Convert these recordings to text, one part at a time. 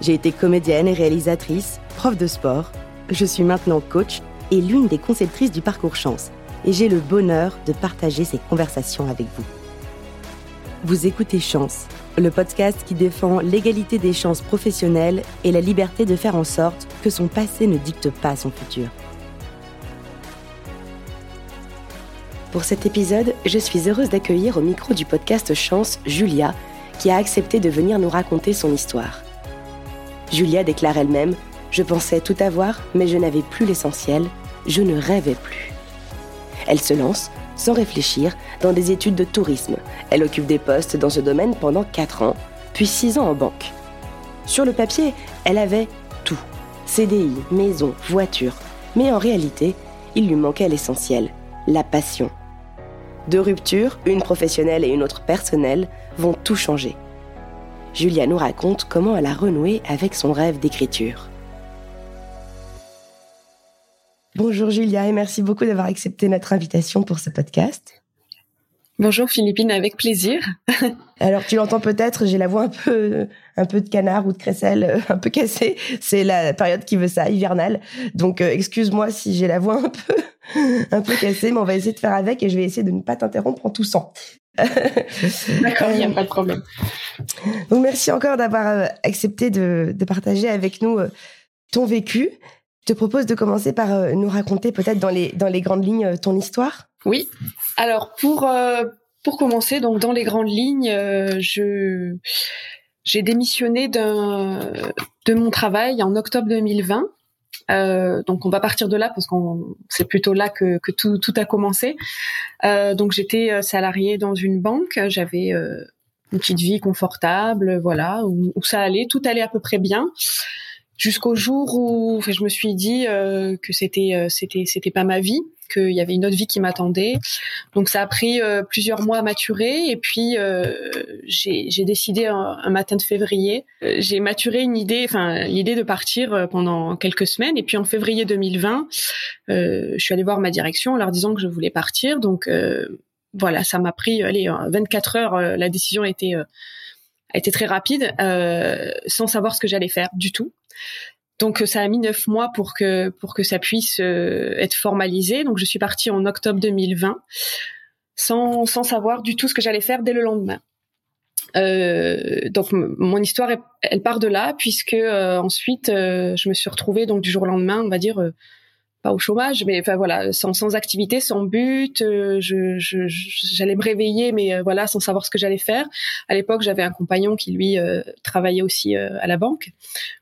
J'ai été comédienne et réalisatrice, prof de sport. Je suis maintenant coach et l'une des conceptrices du parcours chance. Et j'ai le bonheur de partager ces conversations avec vous. Vous écoutez Chance, le podcast qui défend l'égalité des chances professionnelles et la liberté de faire en sorte que son passé ne dicte pas son futur. Pour cet épisode, je suis heureuse d'accueillir au micro du podcast Chance Julia, qui a accepté de venir nous raconter son histoire. Julia déclare elle-même Je pensais tout avoir, mais je n'avais plus l'essentiel, je ne rêvais plus. Elle se lance, sans réfléchir, dans des études de tourisme. Elle occupe des postes dans ce domaine pendant 4 ans, puis 6 ans en banque. Sur le papier, elle avait tout CDI, maison, voiture. Mais en réalité, il lui manquait l'essentiel la passion. Deux ruptures, une professionnelle et une autre personnelle, vont tout changer. Julia nous raconte comment elle a renoué avec son rêve d'écriture. Bonjour Julia et merci beaucoup d'avoir accepté notre invitation pour ce podcast. Bonjour Philippine, avec plaisir. Alors tu l'entends peut-être, j'ai la voix un peu, un peu de canard ou de crécelle, euh, un peu cassée. C'est la période qui veut ça, hivernale. Donc euh, excuse-moi si j'ai la voix un peu, un peu cassée, mais on va essayer de faire avec et je vais essayer de ne pas t'interrompre en toussant. D'accord, il n'y a pas de problème. Donc merci encore d'avoir euh, accepté de, de, partager avec nous ton vécu. Je te propose de commencer par nous raconter peut-être dans les, dans les grandes lignes ton histoire. Oui. Alors pour euh, pour commencer, donc dans les grandes lignes, euh, je j'ai démissionné de mon travail en octobre 2020. Euh, donc on va partir de là parce qu'on c'est plutôt là que, que tout, tout a commencé. Euh, donc j'étais salariée dans une banque, j'avais une petite vie confortable, voilà, où, où, ça allait, tout allait à peu près bien. Jusqu'au jour où je me suis dit euh, que c'était euh, c'était c'était pas ma vie qu'il y avait une autre vie qui m'attendait. Donc ça a pris euh, plusieurs mois à maturer. Et puis j'ai décidé un, matin de février j'ai maturé une idée enfin l'idée de partir pendant quelques semaines. Et puis en février 2020 je suis allée voir ma direction en leur disant que je voulais partir. Donc voilà ça m'a pris allez 24 heures la décision a été très rapide, euh, sans savoir ce que j'allais faire du tout. Donc ça a mis neuf mois pour que pour que ça puisse euh, être formalisé. Donc je suis partie en octobre 2020 sans sans savoir du tout ce que j'allais faire dès le lendemain. Euh, donc mon histoire elle, part de là puisque euh, ensuite je me suis retrouvée donc du jour au lendemain on va dire pas au chômage, mais enfin voilà, sans, sans activité, sans but. Euh, je, j'allais me réveiller, mais euh, voilà, sans savoir ce que j'allais faire. À l'époque, j'avais un compagnon qui lui euh, travaillait aussi à la banque,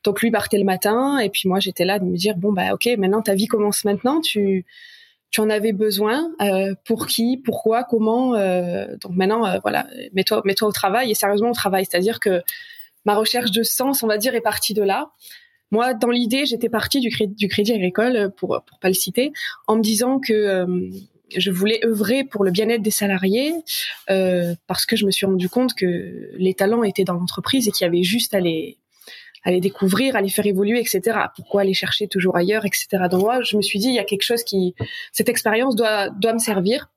donc lui partait le matin, et puis moi j'étais là de me dire bon bah ok, maintenant ta vie commence maintenant, tu tu en avais besoin, pour qui, pourquoi, comment. donc maintenant, voilà, mets-toi mets-toi au travail et sérieusement au travail, c'est-à-dire que ma recherche de sens, on va dire, est partie de là. Moi, dans l'idée, j'étais partie du, crédit, agricole, pour pour pas le citer, en me disant que euh, je voulais œuvrer pour le bien-être des salariés euh, parce que je me suis rendu compte que les talents étaient dans l'entreprise et qu'il y avait juste à les à les découvrir, à les faire évoluer, etc. Pourquoi aller chercher toujours ailleurs, etc. Donc moi, je me suis dit, il y a quelque chose qui, cette expérience doit doit me servir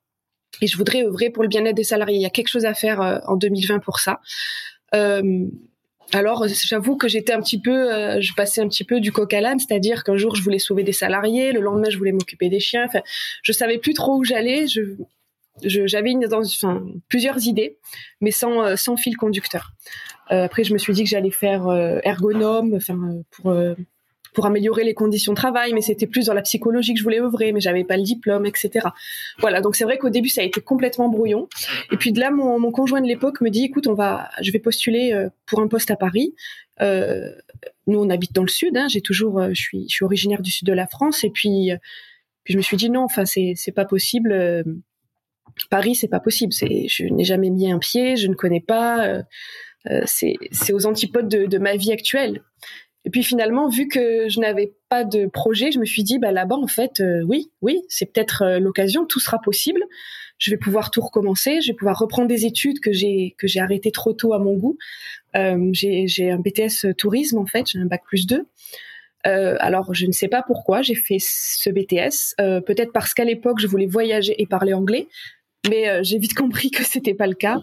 et je voudrais œuvrer pour le bien-être des salariés. Il y a quelque chose à faire euh, en 2020 pour ça. Euh, alors, j'avoue que j'étais un petit peu, euh, je passais un petit peu du coq à l'âne, c'est-à-dire qu'un jour je voulais sauver des salariés, le lendemain je voulais m'occuper des chiens. Enfin, je savais plus trop où j'allais. Je, j'avais enfin, plusieurs idées, mais sans, euh, sans fil conducteur. Euh, après, je me suis dit que j'allais faire ergonome, enfin, pour pour améliorer les conditions de travail, mais c'était plus dans la psychologie que je voulais œuvrer, mais j'avais pas le diplôme, etc. Voilà, donc c'est vrai qu'au début ça a été complètement brouillon. Et puis de là, mon, conjoint de l'époque me dit, écoute, on va, je vais postuler euh, pour un poste à Paris. Euh, nous, on habite dans le sud. Hein, j'ai toujours, euh, je suis, je suis originaire du sud de la France, et puis, puis je me suis dit non, enfin c'est, c'est pas possible. Paris, c'est pas possible. Je n'ai jamais mis un pied, je ne connais pas. c'est, c'est aux antipodes de, de ma vie actuelle. Et puis finalement, vu que je n'avais pas de projet, je me suis dit, bah là-bas, en fait, euh, oui, oui, c'est peut-être euh, l'occasion, tout sera possible. Je vais pouvoir tout recommencer, je vais pouvoir reprendre des études que j'ai que j'ai arrêtées trop tôt à mon goût. Euh, j'ai un BTS tourisme en fait, j'ai un bac plus 2. Euh, alors je ne sais pas pourquoi j'ai fait ce BTS. Euh, peut-être parce qu'à l'époque je voulais voyager et parler anglais, mais j'ai vite compris que c'était pas le cas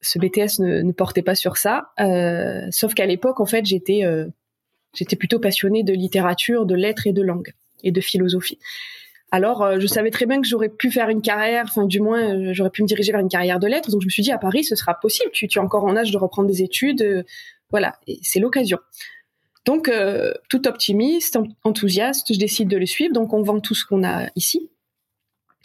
ce BTS ne, portait pas sur ça. Euh, sauf qu'à l'époque, en fait, j'étais euh, j'étais plutôt passionnée de littérature, de lettres et de langue et de philosophie. Alors, euh, je savais très bien que j'aurais pu faire une carrière, enfin, du moins, j'aurais pu me diriger vers une carrière de lettres. Donc, je me suis dit, à Paris, ce sera possible. Tu, tu es encore en âge de reprendre des études. Voilà, et c'est l'occasion. Donc, tout optimiste, enthousiaste, je décide de le suivre. Donc, on vend tout ce qu'on a ici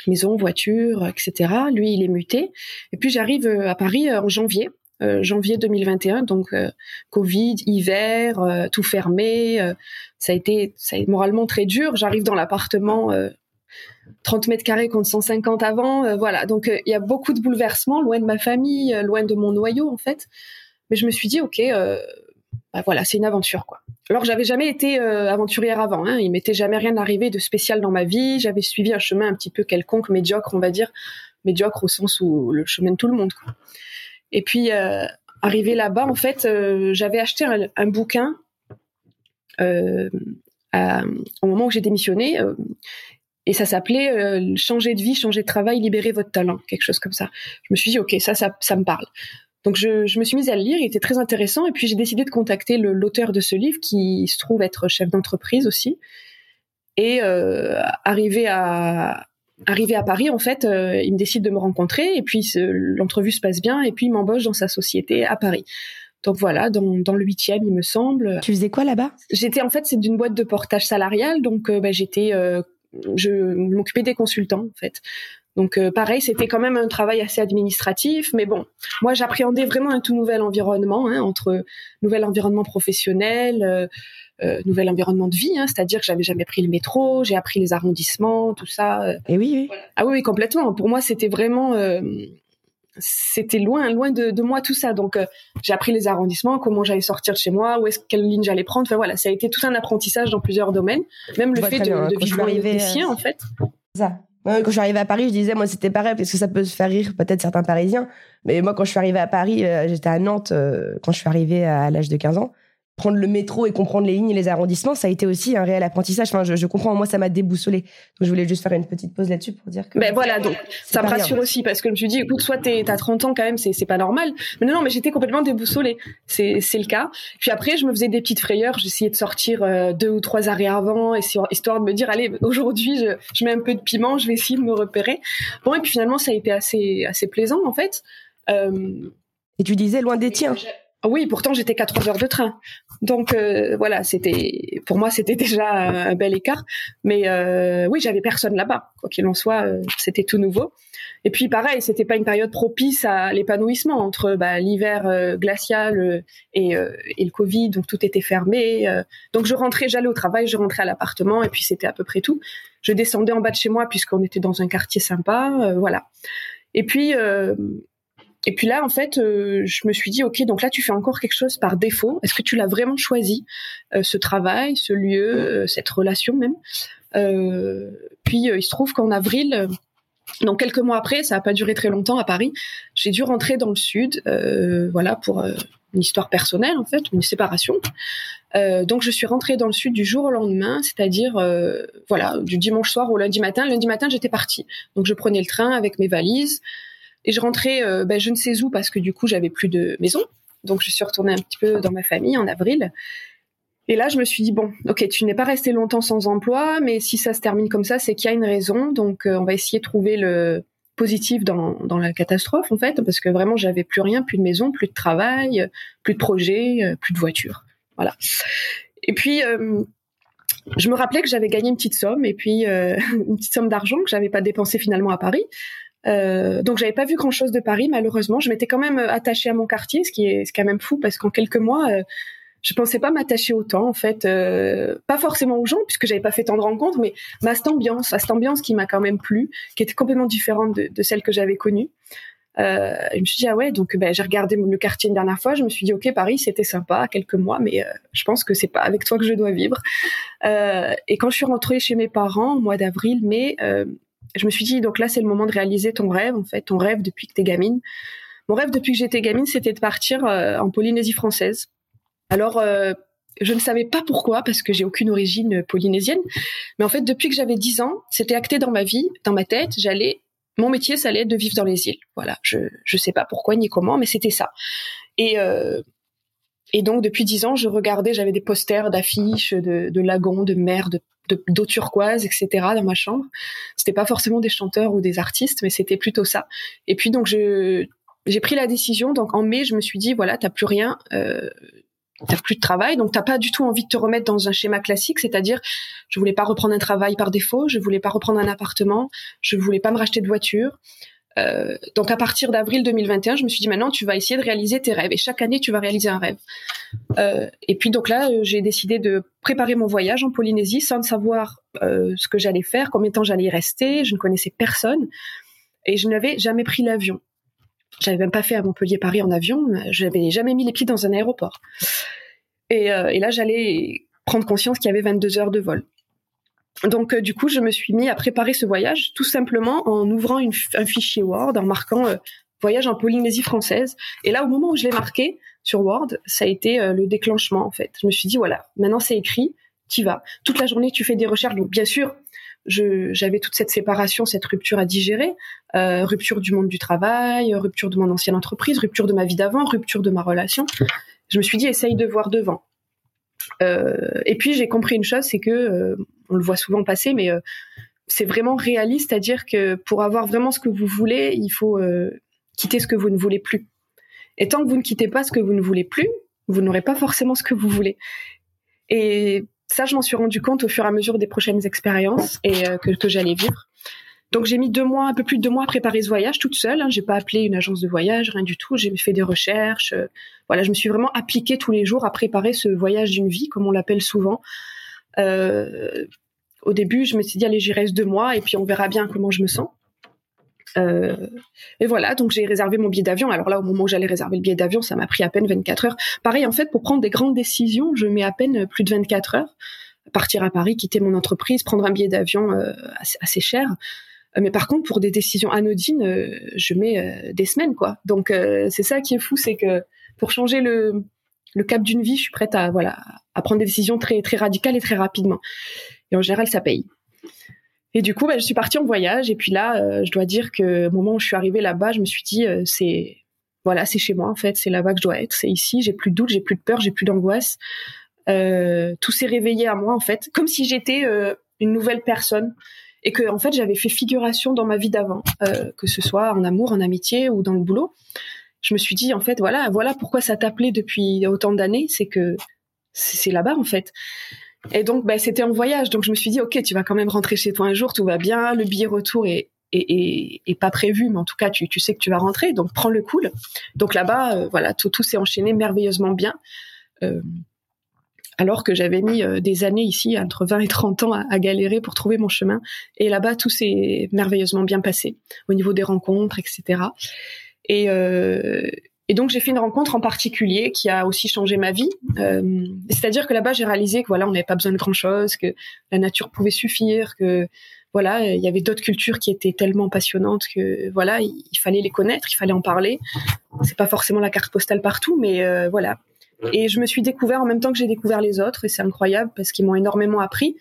maison, voiture, etc. Lui, il est muté. Et puis j'arrive euh, à Paris euh, en janvier, euh, janvier 2021, donc Covid, hiver, tout fermé. ça a été, ça a été moralement très dur. J'arrive dans l'appartement. 30 mètres carrés contre 150 avant, voilà. Donc il y a beaucoup de bouleversements, loin de ma famille, loin de mon noyau en fait. Mais je me suis dit, ok, bah voilà, c'est une aventure quoi. Alors j'avais jamais été euh, aventurière avant, hein. il m'était jamais rien arrivé de spécial dans ma vie, j'avais suivi un chemin un petit peu quelconque, médiocre on va dire, médiocre au sens où le chemin de tout le monde. Et puis euh, arrivé là-bas, en fait, euh, j'avais acheté un, bouquin euh, au moment où j'ai démissionné. et ça s'appelait Changer de vie, changer de travail, libérer votre talent, quelque chose comme ça. Je me suis dit, ok, ça, ça, ça me parle. Donc je, je, me suis mise à le lire, il était très intéressant, et puis j'ai décidé de contacter l'auteur de ce livre qui se trouve être chef d'entreprise aussi. Et euh, arrivé à arrivé à Paris, en fait, euh, il me décide de me rencontrer, et puis l'entrevue se passe bien, et puis il m'embauche dans sa société à Paris. Donc voilà, dans, dans le huitième, il me semble. Tu faisais quoi là-bas? J'étais en fait, c'est d'une boîte de portage salarial, donc euh, bah, j'étais, euh, je m'occupais des consultants en fait. Donc euh, pareil, c'était quand même un travail assez administratif, mais bon, moi j'appréhendais vraiment un tout nouvel environnement, hein, entre nouvel environnement professionnel, euh, euh, nouvel environnement de vie, hein, c'est-à-dire que j'avais jamais pris le métro, j'ai appris les arrondissements, tout ça. Et oui, oui. Ah oui, oui, complètement. Pour moi, c'était vraiment, c'était loin, loin de, de, moi tout ça. Donc j'ai appris les arrondissements, comment j'allais sortir de chez moi, où est-ce quelle ligne j'allais prendre. Enfin voilà, ça a été tout un apprentissage dans plusieurs domaines, même le fait de, de vivre des siens en fait. Ça quand je suis arrivée à Paris, je disais, moi, c'était pareil, parce que ça peut se faire rire peut-être certains Parisiens. Mais moi, quand je suis arrivée à Paris, euh, j'étais à Nantes euh, quand je suis arrivée à l'âge de 15 ans prendre le métro et comprendre les lignes et les arrondissements, ça a été aussi un réel apprentissage. Enfin, je, je comprends, moi, ça m'a déboussolé. Donc, je voulais juste faire une petite pause là-dessus pour dire que. Ben voilà, donc, ça me rassure aussi, parce que je me suis dit, écoute, soit t'as 30 ans quand même, c'est pas normal. Mais non, non, mais j'étais complètement déboussolée. C'est le cas. Puis après, je me faisais des petites frayeurs. J'essayais de sortir euh, deux ou trois arrêts avant, histoire de me dire, allez, aujourd'hui, je, je mets un peu de piment, je vais essayer de me repérer. Bon, et puis finalement, ça a été assez, assez plaisant, en fait. Euh, et tu disais loin des tiens. Oui, pourtant j'étais qu'à trois heures de train. Donc euh, voilà, c'était pour moi c'était déjà un bel écart. Mais euh, oui, j'avais personne là-bas. Quoi qu'il en soit, euh, c'était tout nouveau. Et puis pareil, c'était pas une période propice à l'épanouissement entre bah, l'hiver euh, glacial et, et, le Covid, donc tout était fermé. donc je rentrais, j'allais au travail, je rentrais à l'appartement et puis c'était à peu près tout. Je descendais en bas de chez moi puisqu'on était dans un quartier sympa, voilà. Et puis et puis là, en fait, euh, je me suis dit, ok, donc là, tu fais encore quelque chose par défaut. Est-ce que tu l'as vraiment choisi, euh, ce travail, ce lieu, euh, cette relation même Puis il se trouve qu'en avril, donc quelques mois après, ça n'a pas duré très longtemps à Paris, j'ai dû rentrer dans le sud, voilà, pour une histoire personnelle en fait, une séparation. donc je suis rentrée dans le sud du jour au lendemain, c'est-à-dire voilà, du dimanche soir au lundi matin. Lundi matin, j'étais partie. Donc je prenais le train avec mes valises. Et je rentrais, euh, ben, je ne sais où, parce que du coup, j'avais plus de maison. Donc, je suis retournée un petit peu dans ma famille en avril. Et là, je me suis dit, bon, ok, tu n'es pas resté longtemps sans emploi, mais si ça se termine comme ça, c'est qu'il y a une raison. Donc, euh, on va essayer de trouver le positif dans, dans la catastrophe, en fait, parce que vraiment, j'avais plus rien, plus de maison, plus de travail, plus de projet, euh, plus de voiture. Voilà. Et puis, je me rappelais que j'avais gagné une petite somme, et puis une petite somme d'argent que j'avais pas dépensé finalement à Paris. Euh, donc j'avais pas vu grand chose de Paris malheureusement. Je m'étais quand même euh, attachée à mon quartier, ce qui est, quand même fou parce qu'en quelques mois, euh, je pensais pas m'attacher autant en fait. Euh, pas forcément aux gens puisque j'avais pas fait tant de rencontres, mais ma cette ambiance, cette ambiance qui m'a quand même plu, qui était complètement différente de, de celle que j'avais connue. Euh, je me suis dit ah ouais donc ben, j'ai regardé le quartier une dernière fois je me suis dit ok Paris c'était sympa quelques mois mais euh, je pense que c'est pas avec toi que je dois vivre euh, et quand je suis rentrée chez mes parents au mois d'avril mai euh, je me suis dit donc là c'est le moment de réaliser ton rêve en fait ton rêve depuis que t'es gamine mon rêve depuis que j'étais gamine c'était de partir euh, en Polynésie française alors je ne savais pas pourquoi parce que j'ai aucune origine polynésienne mais en fait depuis que j'avais 10 ans c'était acté dans ma vie dans ma tête j'allais mon métier, ça allait être de vivre dans les îles. Voilà, je je sais pas pourquoi ni comment, mais c'était ça. Et euh, et donc depuis dix ans, je regardais, j'avais des posters d'affiches de, de lagons, de mer, de d'eau turquoise, etc. dans ma chambre. C'était pas forcément des chanteurs ou des artistes, mais c'était plutôt ça. Et puis donc je j'ai pris la décision. Donc en mai, je me suis dit voilà, t'as plus rien. Euh, t'as plus de travail, donc t'as pas du tout envie de te remettre dans un schéma classique, c'est-à-dire je voulais pas reprendre un travail par défaut, je voulais pas reprendre un appartement, je voulais pas me racheter de voiture. Euh, donc à partir d'avril 2021, je me suis dit maintenant tu vas essayer de réaliser tes rêves et chaque année tu vas réaliser un rêve. Euh, et puis donc là euh, j'ai décidé de préparer mon voyage en Polynésie sans savoir euh, ce que j'allais faire, combien de temps j'allais y rester, je ne connaissais personne et je n'avais jamais pris l'avion. J'avais même pas fait à Montpellier-Paris en avion. Je n'avais jamais mis les pieds dans un aéroport. Et, euh, et là, j'allais prendre conscience qu'il y avait 22 heures de vol. Donc, euh, du coup, je me suis mis à préparer ce voyage tout simplement en ouvrant un fichier Word, en marquant euh, voyage en Polynésie française. Et là, au moment où je l'ai marqué sur Word, ça a été le déclenchement, en fait. Je me suis dit, voilà, maintenant c'est écrit, tu vas. Toute la journée, tu fais des recherches. Donc, bien sûr, j'avais toute cette séparation, cette rupture à digérer, euh, rupture du monde du travail, rupture de mon ancienne entreprise, rupture de ma vie d'avant, rupture de ma relation. Je me suis dit, essaye de voir devant. Euh, et puis j'ai compris une chose, c'est que euh, on le voit souvent passer, mais euh, c'est vraiment réaliste, c'est-à-dire que pour avoir vraiment ce que vous voulez, il faut euh, quitter ce que vous ne voulez plus. Et tant que vous ne quittez pas ce que vous ne voulez plus, vous n'aurez pas forcément ce que vous voulez. Et ça, je m'en suis rendu compte au fur et à mesure des prochaines expériences et euh, que, j'allais vivre. Donc j'ai mis deux mois, un peu plus de deux mois à préparer ce voyage toute seule. Hein. J'ai pas appelé une agence de voyage, rien du tout. J'ai fait des recherches. Voilà, je me suis vraiment appliquée tous les jours à préparer ce voyage d'une vie, comme on l'appelle souvent. Au début, je me suis dit allez, j'y reste deux mois et puis on verra bien comment je me sens. Euh, et voilà, donc j'ai réservé mon billet d'avion. Alors là, au moment où j'allais réserver le billet d'avion, ça m'a pris à peine 24 heures. Pareil, en fait, pour prendre des grandes décisions, je mets à peine plus de 24 heures. Partir à Paris, quitter mon entreprise, prendre un billet d'avion euh, assez, cher. Euh, mais par contre, pour des décisions anodines, je mets des semaines, quoi. Donc c'est ça qui est fou, c'est que pour changer le, le cap d'une vie, je suis prête à voilà à prendre des décisions très très radicales et très rapidement. Et en général, ça paye. Et du coup, bah, je suis partie en voyage. Et puis là, euh, je dois dire que au moment où je suis arrivée là-bas, je me suis dit, euh, c'est voilà, c'est chez moi en fait. C'est là-bas que je dois être. C'est ici. J'ai plus de doute, j'ai plus de peur, j'ai plus d'angoisse. Euh, tout s'est réveillé à moi en fait, comme si j'étais une nouvelle personne et que en fait j'avais fait figuration dans ma vie d'avant, que ce soit en amour, en amitié ou dans le boulot. Je me suis dit en fait voilà, voilà pourquoi ça t'appelait depuis autant d'années, c'est que c'est là-bas en fait. Et donc, bah, c'était en voyage. Donc, je me suis dit, OK, tu vas quand même rentrer chez toi un jour, tout va bien. Le billet retour est, est, pas prévu, mais en tout cas, tu, tu sais que tu vas rentrer. Donc, prends le cool. Donc, là-bas, euh, voilà, tout, tout s'est enchaîné merveilleusement bien. Euh, alors que j'avais mis euh, des années ici, entre 20 et 30 ans, à, à galérer pour trouver mon chemin. Et là-bas, tout s'est merveilleusement bien passé au niveau des rencontres, etc. Et, et donc j'ai fait une rencontre en particulier qui a aussi changé ma vie. Euh, C'est-à-dire que là-bas j'ai réalisé que voilà on n'avait pas besoin de grand chose, que la nature pouvait suffire, que voilà il y avait d'autres cultures qui étaient tellement passionnantes que voilà il, fallait les connaître, il fallait en parler. C'est pas forcément la carte postale partout, mais euh, voilà. Et je me suis découvert en même temps que j'ai découvert les autres et c'est incroyable parce qu'ils m'ont énormément appris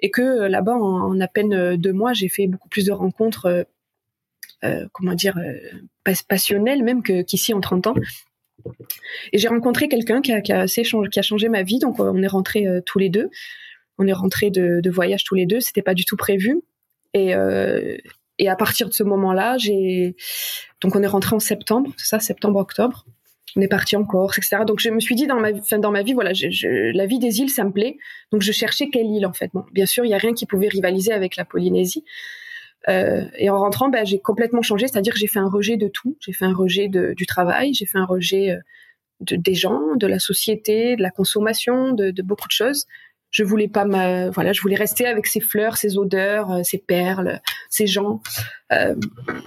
et que euh, là-bas en, en, à peine deux mois j'ai fait beaucoup plus de rencontres comment dire, euh, passionnel même qu'ici en 30 ans. Et j'ai rencontré quelqu'un qui a, qui, a qui a changé ma vie. Donc on est rentrés euh, tous les deux. On est rentrés de, voyage tous les deux. C'était pas du tout prévu. Et, euh, et à partir de ce moment-là, j'ai donc on est rentré en septembre, c'est ça, septembre-octobre. On est parti en Corse, etc. Donc je me suis dit dans ma, fin, dans ma vie, voilà, la vie des îles, ça me plaît. Donc je cherchais quelle île en fait. Bon, bien sûr, il y a rien qui pouvait rivaliser avec la Polynésie. Euh, et en rentrant, bah, j'ai complètement changé, c'est-à-dire que j'ai fait un rejet de tout. J'ai fait un rejet de, du travail, j'ai fait un rejet euh, de, des gens, de la société, de la consommation, de, de beaucoup de choses. je voulais pas me, voilà, je voulais rester avec ces fleurs, ces odeurs, ces perles, ces gens.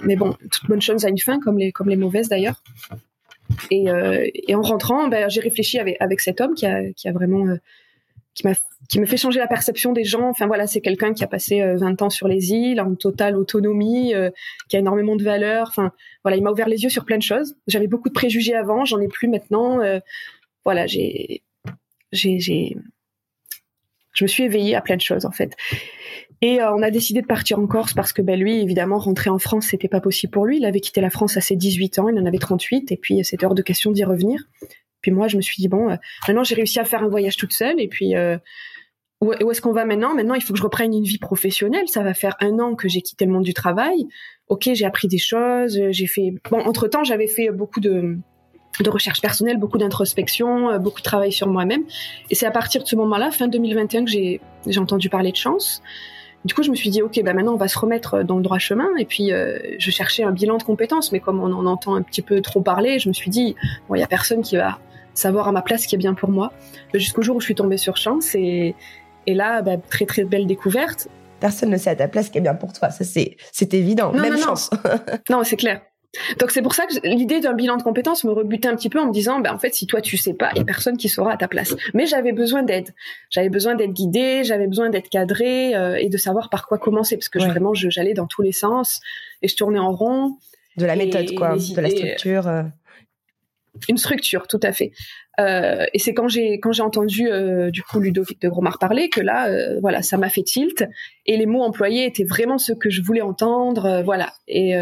mais bon, toute bonne chose a une fin, comme les comme les mauvaises d'ailleurs. Et, et en rentrant, ben, j'ai réfléchi avec, avec cet homme qui a, qui a vraiment qui m'a qui me fait changer la perception des gens. Enfin voilà, c'est quelqu'un qui a passé 20 euh, ans sur les îles, en totale autonomie, euh, qui a énormément de valeur. Enfin voilà, il m'a ouvert les yeux sur plein de choses. J'avais beaucoup de préjugés avant, j'en ai plus maintenant. Euh, voilà, j'ai, j'ai, j'ai, je me suis éveillée à plein de choses en fait. Et on a décidé de partir en Corse parce que ben, lui, évidemment, rentrer en France, c'était pas possible pour lui. Il avait quitté la France à ses 18 ans, il en avait 38, et puis c'était hors de question d'y revenir. Puis moi, je me suis dit bon, maintenant j'ai réussi à faire un voyage toute seule, et puis où, est-ce qu'on va maintenant? Maintenant, il faut que je reprenne une vie professionnelle. Ça va faire un an que j'ai quitté le monde du travail. Ok, j'ai appris des choses. J'ai fait. Bon, entre temps, j'avais fait beaucoup de de recherche personnelle, beaucoup d'introspection, euh, beaucoup de travail sur moi-même. Et c'est à partir de ce moment-là, fin 2021, que j'ai j'ai entendu parler de chance. Du coup, je me suis dit, ok, bah maintenant on va se remettre dans le droit chemin. Et puis, euh, je cherchais un bilan de compétences, mais comme on en entend un petit peu trop parler, je me suis dit, bon, il y a personne qui va savoir à ma place ce qui est bien pour moi. Jusqu'au jour où je suis tombée sur chance et et là, bah, très très belle découverte. Personne ne sait à ta place ce qui est bien pour toi. Ça c'est c'est évident. Même non, chance. Non, c'est clair. Donc c'est pour ça que l'idée d'un bilan de compétences me rebutait un petit peu en me disant, ben en fait, si toi tu sais pas, il y a personne qui saura à ta place. Mais j'avais besoin d'aide. J'avais besoin d'être guidée, j'avais besoin d'être cadrée euh, et de savoir par quoi commencer parce que vraiment j'allais dans tous les sens et je tournais en rond. De la méthode quoi, de la structure. Une structure, tout à fait. Euh, et c'est quand j'ai quand j'ai entendu euh, du coup Ludovic de Gromard parler que là, euh, voilà, ça m'a fait tilt. Et les mots employés étaient vraiment ceux que je voulais entendre, voilà. Et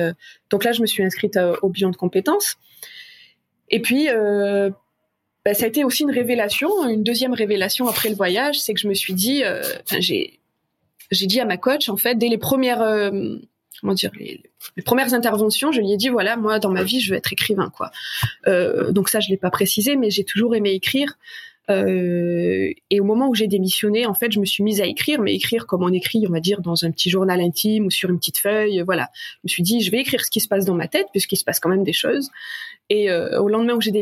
donc là, je me suis inscrite au bilan de compétences. Et puis, bah, ça a été aussi une révélation, une deuxième révélation après le voyage, c'est que je me suis dit, j'ai j'ai dit à ma coach en fait dès les premières comment dire les, premières interventions, je lui ai dit voilà moi dans ma vie je veux être écrivain quoi. Euh, donc ça je l'ai pas précisé, mais j'ai toujours aimé écrire. Euh, et au moment où j'ai démissionné, en fait, je me suis mise à écrire, mais écrire comme on écrit, on va dire, dans un petit journal intime ou sur une petite feuille. Voilà. Je me suis dit, je vais écrire ce qui se passe dans ma tête, puisqu'il se passe quand même des choses. Et euh, au lendemain où j'ai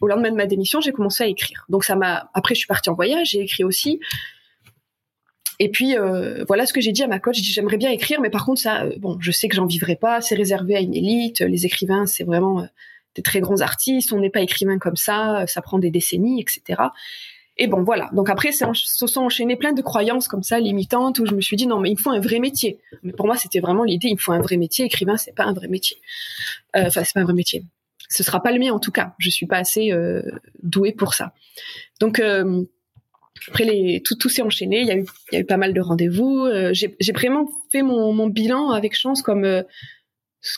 au lendemain de ma démission, j'ai commencé à écrire. Donc ça m'a. Après, je suis partie en voyage, j'ai écrit aussi. Et puis euh, voilà ce que j'ai dit à ma coach. J'ai dit j'aimerais bien écrire, mais par contre ça, euh, bon, je sais que j'en vivrai pas. C'est réservé à une élite. Les écrivains, c'est vraiment euh, des très grands artistes. On n'est pas écrivain comme ça. Ça prend des décennies, etc. Et bon voilà. Donc après, se sont enchaînées plein de croyances comme ça limitantes où je me suis dit non mais il me faut un vrai métier. Mais pour moi, c'était vraiment l'idée. Il me faut un vrai métier. Écrivain, c'est pas un vrai métier. Enfin, c'est pas un vrai métier. Ce sera pas le mien en tout cas. Je suis pas assez euh, douée pour ça. Donc après les tout tout s'est enchaîné. Il y a eu il y a eu pas mal de rendez-vous. Euh, j'ai vraiment fait mon mon bilan avec chance comme euh,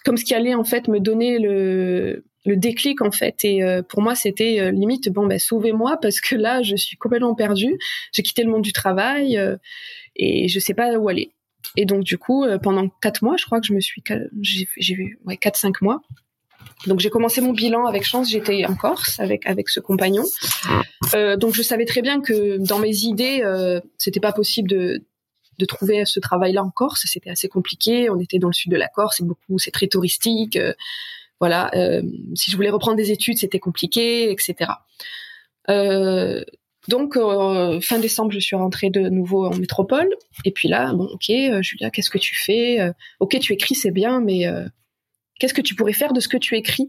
comme ce qui allait en fait me donner le le déclic en fait. Et euh, pour moi c'était limite bon ben sauvez-moi parce que là je suis complètement perdue. J'ai quitté le monde du travail et je sais pas où aller. Et donc du coup pendant quatre mois je crois que je me suis j'ai j'ai ouais quatre cinq mois donc j'ai commencé mon bilan avec chance, j'étais en Corse avec avec ce compagnon. Euh, donc je savais très bien que dans mes idées, euh, c'était pas possible de de trouver ce travail-là en Corse. C'était assez compliqué. On était dans le sud de la Corse, c'est beaucoup, c'est très touristique. Euh, voilà. Euh, si je voulais reprendre des études, c'était compliqué, etc. Donc fin décembre, je suis rentrée de nouveau en métropole. Et puis là, bon, ok, Julia, qu'est-ce que tu fais? Ok, tu écris, c'est bien, mais Qu'est-ce que tu pourrais faire de ce que tu écris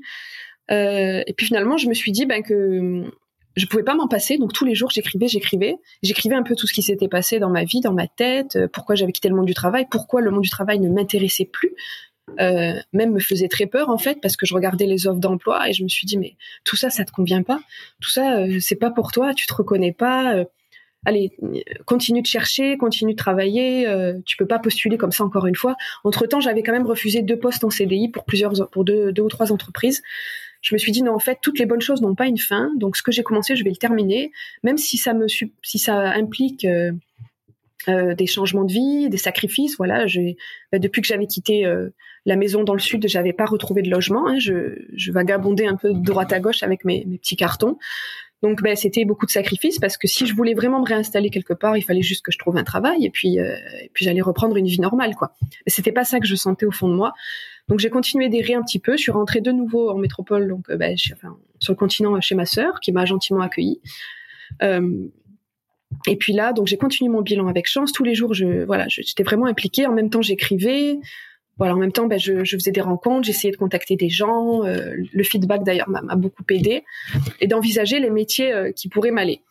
euh, Et puis finalement, je me suis dit ben, que je pouvais pas m'en passer. Donc tous les jours, j'écrivais, j'écrivais. J'écrivais un peu tout ce qui s'était passé dans ma vie, dans ma tête, euh, pourquoi j'avais quitté le monde du travail, pourquoi le monde du travail ne m'intéressait plus. Euh, même me faisait très peur en fait parce que je regardais les offres d'emploi et je me suis dit mais tout ça ça te convient pas tout ça euh, c'est pas pour toi tu te reconnais pas allez, continue de chercher, continue de travailler. Euh, tu peux pas postuler comme ça encore une fois. Entre temps, j'avais quand même refusé deux postes en CDI pour plusieurs, pour deux, deux ou trois entreprises. Je me suis dit non, en fait, toutes les bonnes choses n'ont pas une fin. Donc, ce que j'ai commencé, je vais le terminer, même si ça me, si ça implique euh, euh, des changements de vie, des sacrifices. Voilà, bah, depuis que j'avais quitté euh, la maison dans le sud, j'avais pas retrouvé de logement. Hein. je, vagabondais un peu de droite à gauche avec mes petits cartons. Donc ben, c'était beaucoup de sacrifices parce que si je voulais vraiment me réinstaller quelque part, il fallait juste que je trouve un travail et puis euh, puis j'allais reprendre une vie normale quoi. C'était pas ça que je sentais au fond de moi. Donc j'ai continué d'errer un petit peu. Je suis rentrée de nouveau en métropole, donc euh, ben, sur le continent chez ma sœur qui m'a gentiment accueillie. Euh, Et puis là, donc j'ai continué mon bilan avec chance. Tous les jours, je voilà, j'étais vraiment impliquée. En même temps, j'écrivais. Voilà, en même temps, ben, je, faisais des rencontres, j'essayais de contacter des gens. Euh, le feedback d'ailleurs m'a beaucoup aidé et d'envisager les métiers euh, qui pourraient m'aller.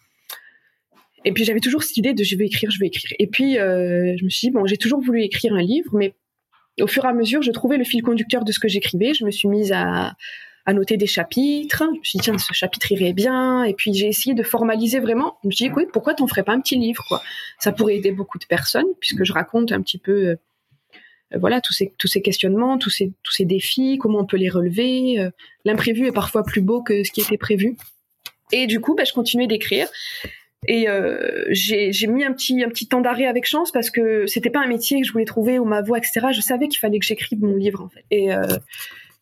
Et puis j'avais toujours cette idée de je vais écrire, je vais écrire. Et puis euh, je me suis dit bon, j'ai toujours voulu écrire un livre, mais au fur et à mesure, je trouvais le fil conducteur de ce que j'écrivais. Je me suis mise à, à noter des chapitres. Je me suis dit, tiens, ce chapitre irait bien. Et puis, j'ai essayé de formaliser vraiment. Je me suis dit, écoute, pourquoi t'en ferais pas un petit livre, quoi? Ça pourrait aider beaucoup de personnes, puisque je raconte un petit peu, voilà, tous ces, tous ces questionnements, tous ces, tous ces défis, comment on peut les relever. Euh, l'imprévu est parfois plus beau que ce qui était prévu. Et du coup, bah, je continuais d'écrire. Et euh, j'ai mis un petit un petit temps d'arrêt avec chance parce que c'était pas un métier que je voulais trouver ou ma voix etc. Je savais qu'il fallait que j'écrive mon livre en fait. Et euh,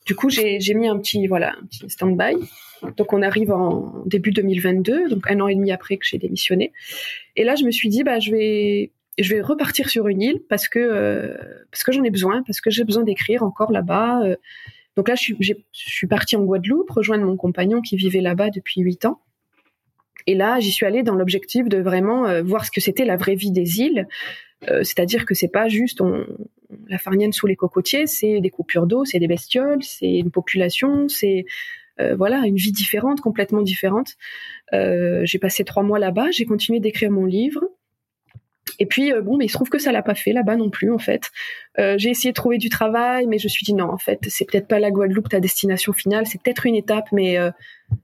du coup j'ai mis un petit voilà un petit stand by. Donc on arrive en début 2022, donc un an et demi après que j'ai démissionné. Et là je me suis dit bah je vais je vais repartir sur une île parce que euh, que j'en ai besoin, parce que j'ai besoin d'écrire encore là-bas. Euh. Donc là je suis, je partie en Guadeloupe rejoindre mon compagnon qui vivait là-bas depuis huit ans. Et là, j'y suis allée dans l'objectif de vraiment euh, voir ce que c'était la vraie vie des îles. C'est-à-dire que c'est pas juste la farnienne sous les cocotiers, c'est des coupures d'eau, c'est des bestioles, c'est une population, c'est voilà une vie différente, complètement différente. j'ai passé trois mois là-bas, j'ai continué d'écrire mon livre. Et puis euh, bon, mais il se trouve que ça l'a pas fait là-bas non plus en fait. Euh, j'ai essayé de trouver du travail, mais je me suis dit non, en fait, c'est peut-être pas la Guadeloupe ta destination finale, c'est peut-être une étape, mais euh,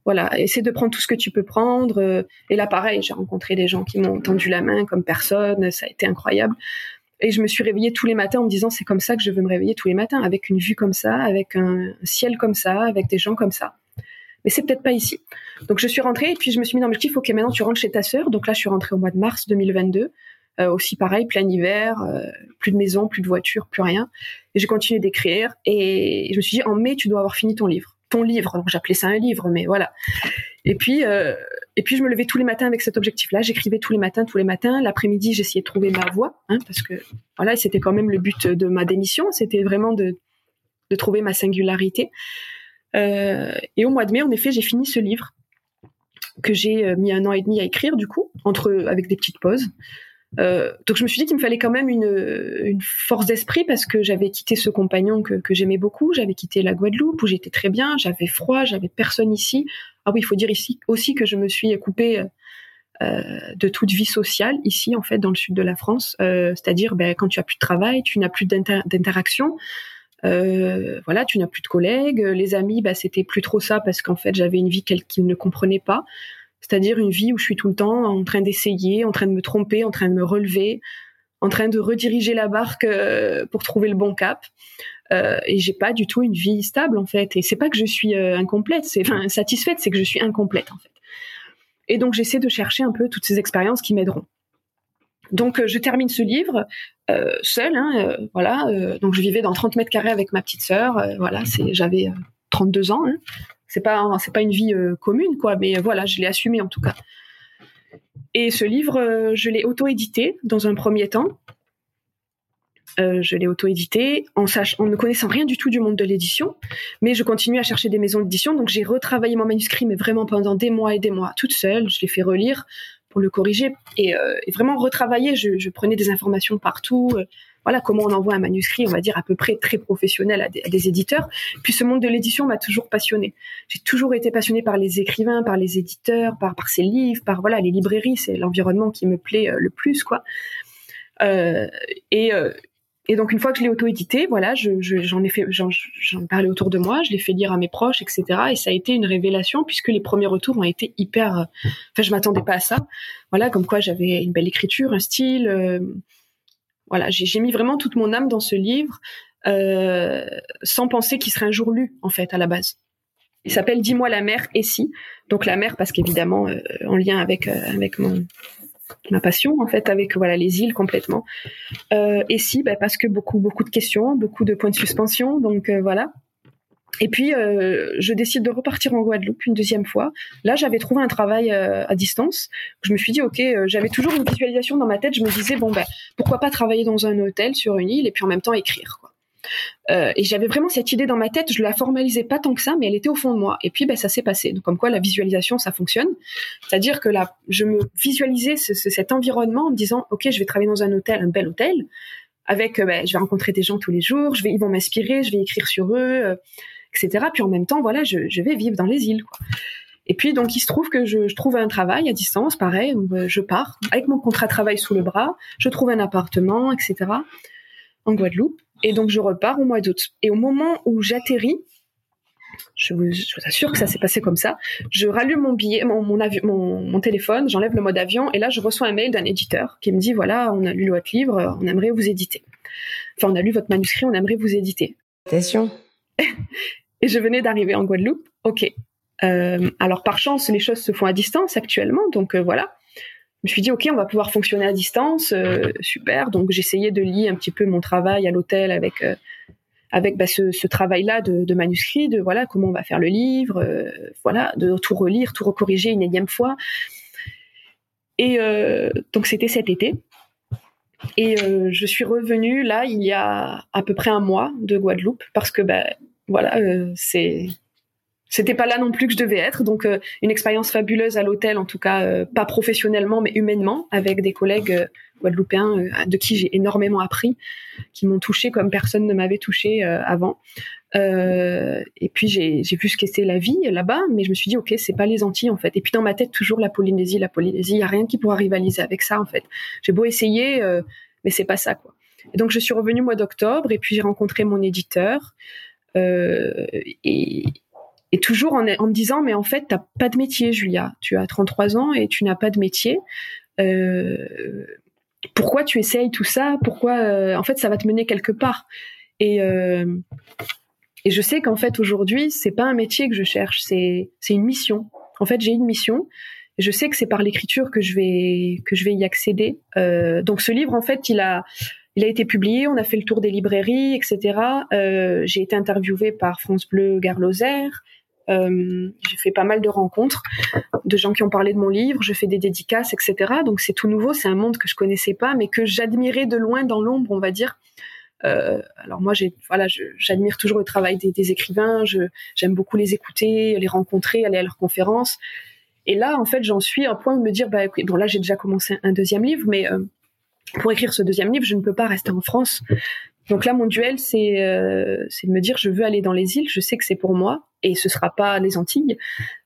voilà, essaie de prendre tout ce que tu peux prendre. et là, pareil, j'ai rencontré des gens qui m'ont tendu la main comme personne, ça a été incroyable. Et je me suis réveillée tous les matins en me disant c'est comme ça que je veux me réveiller tous les matins, avec une vue comme ça, avec un ciel comme ça, avec des gens comme ça. Mais c'est peut-être pas ici. Donc je suis rentrée et puis je me suis mis dans l'objectif, ok, maintenant tu rentres chez ta sœur. Donc là, je suis rentrée au mois de mars 2022. Euh, aussi pareil, plein hiver, euh, plus de maison, plus de voiture, plus rien. Et j'ai continué d'écrire et je me suis dit en mai tu dois avoir fini ton livre, ton livre. Donc j'appelais ça un livre, mais voilà. Et puis euh, et puis je me levais tous les matins avec cet objectif-là. J'écrivais tous les matins, tous les matins. L'après-midi j'essayais de trouver ma voix, hein, parce que voilà c'était quand même le but de ma démission, c'était vraiment de de trouver ma singularité. et au mois de mai, en effet, j'ai fini ce livre que j'ai mis un an et demi à écrire, du coup, entre avec des petites pauses. Euh, donc je me suis dit qu'il me fallait quand même une, une force d'esprit parce que j'avais quitté ce compagnon que, que j'aimais beaucoup, j'avais quitté la Guadeloupe où j'étais très bien, j'avais froid, j'avais personne ici. Ah oui, il faut dire ici aussi que je me suis coupée euh, de toute vie sociale ici en fait dans le sud de la France, euh, c'est-à-dire ben, quand tu as plus de travail, tu n'as plus d'interaction. Euh, voilà, tu n'as plus de collègues, les amis, bah, c'était plus trop ça parce qu'en fait j'avais une vie qu'ils ne comprenaient pas c'est-à-dire une vie où je suis tout le temps en train d'essayer, en train de me tromper, en train de me relever, en train de rediriger la barque euh, pour trouver le bon cap. Euh, et j'ai pas du tout une vie stable en fait. Et c'est pas que je suis euh, incomplète, c'est enfin satisfaite, c'est que je suis incomplète en fait. Et donc j'essaie de chercher un peu toutes ces expériences qui m'aideront. Donc je termine ce livre euh, seule, hein, voilà. donc je vivais dans 30 mètres carrés avec ma petite sœur, voilà. J'avais 32 ans, hein, c'est pas c'est pas une vie euh, commune quoi, mais voilà, je l'ai assumé en tout cas. Et ce livre, euh, je l'ai auto-édité dans un premier temps. Euh, je l'ai auto-édité en, ne connaissant rien du tout du monde de l'édition, mais je continue à chercher des maisons d'édition. Donc j'ai retravaillé mon manuscrit, mais vraiment pendant des mois et des mois, toute seule. Je l'ai fait relire pour le corriger et, vraiment retravailler. Je, prenais des informations partout voilà comment on envoie un manuscrit, on va dire à peu près très professionnel à des, éditeurs. Puis ce monde de l'édition m'a toujours passionné. J'ai toujours été passionnée par les écrivains, par les éditeurs, par ces livres, par voilà les librairies. C'est l'environnement qui me plaît euh, le plus, quoi. Euh, et euh, et donc une fois que je l'ai auto-édité, voilà, j'en ai fait, j'en parlais autour de moi, je l'ai fait lire à mes proches, etc. Et ça a été une révélation puisque les premiers retours ont été hyper. Enfin, je m'attendais pas à ça. Voilà, comme quoi j'avais une belle écriture, un style. Voilà, j'ai mis vraiment toute mon âme dans ce livre, euh, sans penser qu'il serait un jour lu en fait à la base. Il s'appelle Dis-moi la mer et si. Donc la mer parce qu'évidemment euh, en lien avec euh, avec mon ma passion en fait avec voilà les îles complètement. et si bah, parce que beaucoup beaucoup de questions, beaucoup de points de suspension. Donc voilà. Et puis, euh, je décide de repartir en Guadeloupe une deuxième fois. Là, j'avais trouvé un travail euh, à distance. Je me suis dit, ok, euh, j'avais toujours une visualisation dans ma tête. Je me disais, bon, ben, pourquoi pas travailler dans un hôtel sur une île et puis en même temps écrire, et j'avais vraiment cette idée dans ma tête, je la formalisais pas tant que ça, mais elle était au fond de moi. Et puis, ben, ça s'est passé. Donc, comme quoi, la visualisation, ça fonctionne. C'est-à-dire que là, je me visualisais cet environnement en me disant, ok, je vais travailler dans un hôtel, un bel hôtel, avec, ben, je vais rencontrer des gens tous les jours, ils vont m'inspirer, je vais écrire sur eux, etc. Puis en même temps, voilà, je, je vais vivre dans les îles. Quoi. Et puis donc il se trouve que je, je trouve un travail à distance, pareil, euh, je pars avec mon contrat de travail sous le bras, je trouve un appartement, etc. en Guadeloupe. Et donc je repars au mois d'août. Et au moment où j'atterris, je vous, je vous, assure que ça s'est passé comme ça. Je rallume mon billet, mon, mon, avion, mon, mon téléphone, j'enlève le mode avion, et là je reçois un mail d'un éditeur qui me dit voilà, on a lu votre livre, on aimerait vous éditer. Enfin, on a lu votre manuscrit, on aimerait vous éditer. Attention. et je venais d'arriver en Guadeloupe. Ok, euh, alors par chance, les choses se font à distance actuellement, donc euh, voilà. Je me suis dit ok, on va pouvoir fonctionner à distance, euh, super. Donc j'essayais de lier un petit peu mon travail à l'hôtel avec avec bah, ce, travail-là de, manuscrit, de voilà comment on va faire le livre, voilà, de tout relire, tout recorriger une énième fois. Et donc c'était cet été. Et je suis revenue là il y a à peu près un mois de Guadeloupe parce que bah, voilà, c'est c'était pas là non plus que je devais être. Donc euh, une expérience fabuleuse à l'hôtel, en tout cas euh, pas professionnellement mais humainement, avec des collègues euh, guadeloupéens de qui j'ai énormément appris, qui m'ont touché comme personne ne m'avait touché avant. et puis j'ai vu ce qu'était la vie là-bas, mais je me suis dit ok c'est pas les Antilles en fait. Et puis dans ma tête toujours la Polynésie, la Polynésie, il y a rien qui pourra rivaliser avec ça en fait. J'ai beau essayer, mais c'est pas ça quoi. Et donc je suis revenue mois d'octobre et puis j'ai rencontré mon éditeur. Et, et toujours en, me disant, mais en fait, t'as pas de métier, Julia. Tu as 33 ans et tu n'as pas de métier. Euh, pourquoi tu essayes tout ça? Pourquoi euh, En fait, ça va te mener quelque part? Et, euh, et je sais qu'en fait, aujourd'hui, c'est pas un métier que je cherche, c'est une mission. En fait, j'ai une mission. Je sais que c'est par l'écriture que je vais que je vais y accéder. Euh, donc, ce livre, en fait, il a il a été publié, on a fait le tour des librairies, etc. Euh, j'ai été interviewée par France Bleu Gare Lozère, euh, j'ai fait pas mal de rencontres de gens qui ont parlé de mon livre. Je fais des dédicaces, etc. Donc c'est tout nouveau. C'est un monde que je connaissais pas, mais que j'admirais de loin dans l'ombre, on va dire. Euh, alors moi, j'ai voilà, j'admire toujours le travail des, des écrivains. J'aime beaucoup les écouter, les rencontrer, aller à leurs conférences. Et là, en fait, j'en suis à un point de me dire, bah, bon, là, j'ai déjà commencé un deuxième livre, mais euh, pour écrire ce deuxième livre, je ne peux pas rester en France. Donc là, mon duel, c'est euh, de me dire, je veux aller dans les îles. Je sais que c'est pour moi et ce sera pas les Antilles,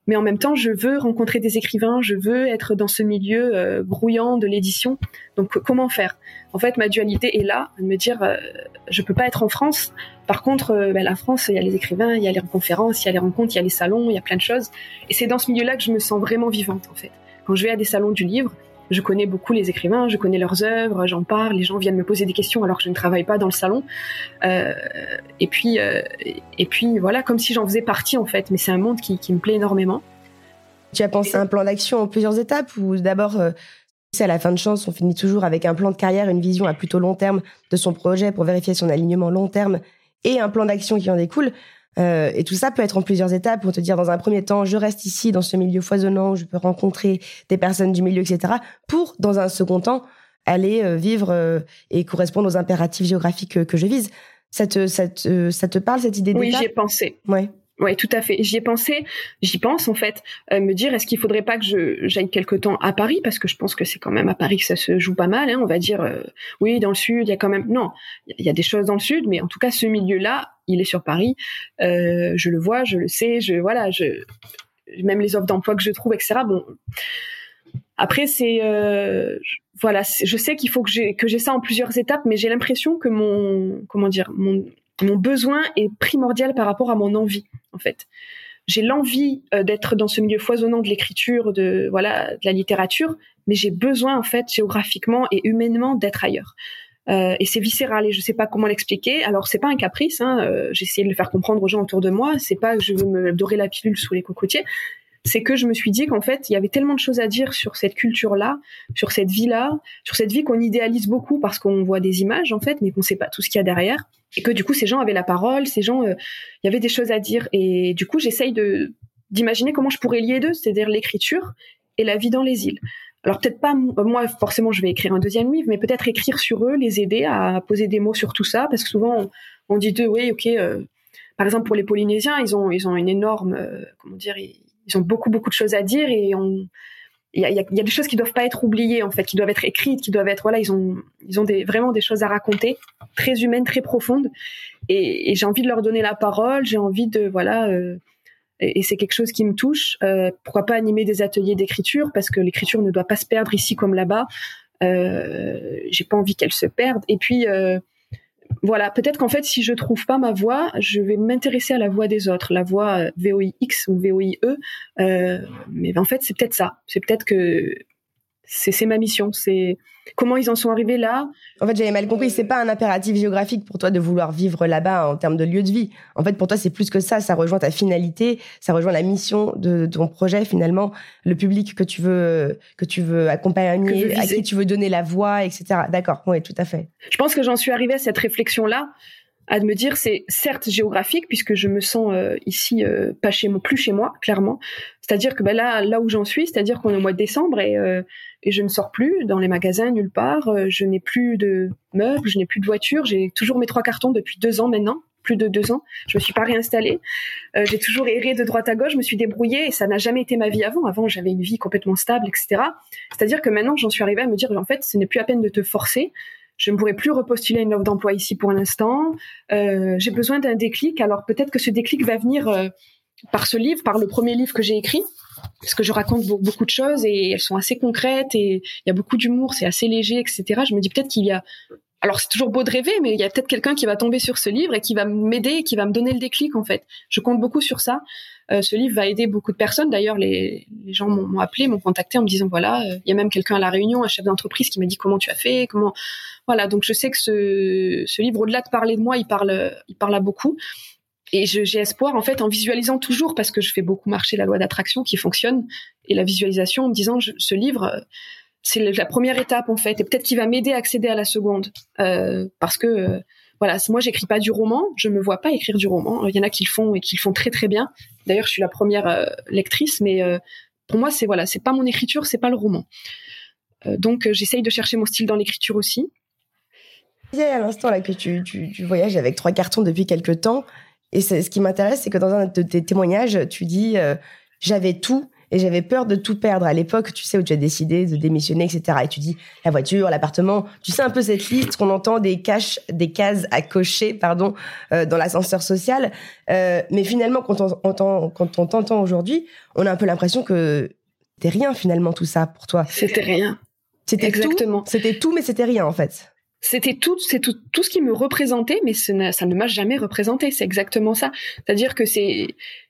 mais en même temps, je veux rencontrer des écrivains. Je veux être dans ce milieu euh, grouillant de l'édition. Donc comment faire? En fait, ma dualité est là, de me dire, euh, je peux pas être en France. Par contre, euh, ben, la France, il y a les écrivains, il y a les conférences, il y a les rencontres, il y a les salons, il y a plein de choses. Et c'est dans ce milieu-là que je me sens vraiment vivante, en fait. Quand je vais à des salons du livre, je connais beaucoup les écrivains, je connais leurs œuvres, j'en parle, les gens viennent me poser des questions alors que je ne travaille pas dans le salon. Euh, et puis, euh, et puis voilà, comme si j'en faisais partie en fait. Mais c'est un monde qui, qui, me plaît énormément. Tu as pensé à un plan d'action en plusieurs étapes ou d'abord, euh, à la fin de chance, on finit toujours avec un plan de carrière, une vision à plutôt long terme de son projet pour vérifier son alignement long terme et un plan d'action qui en découle. Euh, et tout ça peut être en plusieurs étapes pour te dire dans un premier temps, je reste ici dans ce milieu foisonnant où je peux rencontrer des personnes du milieu, etc. Pour, dans un second temps, aller euh, vivre euh, et correspondre aux impératifs géographiques que, je vise. Ça te, ça te, ça te parle cette idée d'étape Oui, j'y ai pensé. Ouais. Oui, tout à fait. J'y ai pensé, j'y pense en fait, euh, me dire est-ce qu'il faudrait pas que je j'aille quelque temps à Paris? Parce que je pense que c'est quand même à Paris que ça se joue pas mal. Hein, on va dire euh, oui dans le sud, il y a quand même non, il y a des choses dans le sud, mais en tout cas ce milieu-là, il est sur Paris. Euh, je le vois, je le sais, je voilà, je même les offres d'emploi que je trouve, etc. Bon, après c'est euh, voilà, je sais qu'il faut que j'ai que j'ai ça en plusieurs étapes, mais j'ai l'impression que mon comment dire mon mon besoin est primordial par rapport à mon envie, en fait. J'ai l'envie euh, d'être dans ce milieu foisonnant de l'écriture, de voilà, de la littérature, mais j'ai besoin en fait géographiquement et humainement d'être ailleurs. Euh, et c'est viscéral et je sais pas comment l'expliquer. Alors c'est pas un caprice, hein, euh, j'ai essayé de le faire comprendre aux gens autour de moi. C'est pas que je veux me dorer la pilule sous les cocotiers, c'est que je me suis dit qu'en fait, il y avait tellement de choses à dire sur cette culture-là, sur cette vie-là, sur cette vie qu'on idéalise beaucoup parce qu'on voit des images, en fait, mais qu'on sait pas tout ce qu'il y a derrière. Et que du coup, ces gens avaient la parole, ces gens, euh, il y avait des choses à dire. Et du coup, j'essaye de d'imaginer comment je pourrais lier deux, c'est-à-dire l'écriture et la vie dans les îles. Alors peut-être pas moi forcément je vais écrire un deuxième livre, mais peut-être écrire sur eux, les aider à poser des mots sur tout ça, parce que souvent on dit d'eux, oui, ok. par exemple, pour les Polynésiens, ils ont ils ont une énorme, comment dire, ils, ont beaucoup beaucoup de choses à dire et il y a, des choses qui doivent pas être oubliées en fait, qui doivent être écrites, qui doivent être voilà, ils ont ils ont vraiment des choses à raconter, très humaines, très profondes, et, et j'ai envie de leur donner la parole, j'ai envie de voilà, euh, et, c'est quelque chose qui me touche. Euh, pourquoi pas animer des ateliers d'écriture parce que l'écriture ne doit pas se perdre ici comme là-bas. Euh, j'ai pas envie qu'elle se perde. Et puis euh, voilà, peut-être qu'en fait, si je trouve pas ma voix, je vais m'intéresser à la voix des autres, la voix VOIX ou VOIE. Mais en fait, c'est peut-être ça. C'est peut-être que c'est ma mission. C'est comment ils en sont arrivés là. En fait, j'avais mal compris. C'est pas un impératif géographique pour toi de vouloir vivre là-bas en termes de lieu de vie. En fait, pour toi, c'est plus que ça. Ça rejoint ta finalité. Ça rejoint la mission de, ton projet finalement, le public que tu veux que tu veux accompagner, à qui tu veux donner la voix, etc. D'accord. Oui, tout à fait. Je pense que j'en suis arrivée à cette réflexion là à me dire c'est certes géographique puisque je me sens euh, ici euh, pas chez moi plus chez moi clairement. C'est-à-dire que ben là là où j'en suis c'est-à-dire qu'on est au mois de décembre et, euh, et je ne sors plus dans les magasins nulle part je n'ai plus de meubles je n'ai plus de voiture j'ai toujours mes trois cartons depuis deux ans maintenant plus de deux ans je me suis pas réinstallée. J'ai toujours erré de droite à gauche je me suis débrouillée et ça n'a jamais été ma vie avant. Avant j'avais une vie complètement stable etc c'est-à-dire que maintenant j'en suis arrivée à me dire en fait ce n'est plus à peine de te forcer je ne pourrais plus repostuler une offre d'emploi ici pour l'instant. Euh, j'ai besoin d'un déclic. Alors peut-être que ce déclic va venir euh, par ce livre, par le premier livre que j'ai écrit, parce que je raconte beaucoup de choses et elles sont assez concrètes et il y a beaucoup d'humour, c'est assez léger, etc. Je me dis peut-être qu'il y a alors c'est toujours beau de rêver, mais il y a peut-être quelqu'un qui va tomber sur ce livre et qui va m'aider, qui va me donner le déclic en fait. Je compte beaucoup sur ça. Euh, ce livre va aider beaucoup de personnes. D'ailleurs, les, gens m'ont appelé, m'ont contacté en me disant voilà, euh, il y a même quelqu'un à la Réunion, un chef d'entreprise, qui m'a dit comment tu as fait, comment voilà. Donc je sais que ce, livre, au-delà de parler de moi, il parle, il parle à beaucoup. Et j'ai espoir en fait en visualisant toujours parce que je fais beaucoup marcher la loi d'attraction qui fonctionne et la visualisation en me disant ce livre c'est la première étape en fait et peut-être qu'il va m'aider à accéder à la seconde euh, parce que voilà moi j'écris pas du roman je me vois pas écrire du roman. Il y en a qui le font et qui le font très très bien. D'ailleurs je suis la première euh, lectrice mais pour moi c'est voilà c'est pas mon écriture c'est pas le roman. Donc j'essaye de chercher mon style dans l'écriture aussi. Disais à l'instant là que tu, tu, tu, voyages avec trois cartons depuis quelques temps. Et ce qui m'intéresse c'est que dans un de tes témoignages tu dis j'avais tout et j'avais peur de tout perdre à l'époque, tu sais, où tu as décidé de démissionner, etc. Et tu dis la voiture, l'appartement, tu sais un peu cette liste qu'on entend des caches, des cases à cocher, pardon, euh, dans l'ascenseur social. Euh, mais finalement, quand on entend, quand on t'entend aujourd'hui, on a un peu l'impression que c'était rien finalement tout ça pour toi. C'était rien. C'était exactement. C'était tout, mais c'était rien en fait c'était tout, c'est tout, tout ce qui me représentait, mais ça ne m'a jamais représenté. C'est exactement ça. C'est-à-dire que c'est,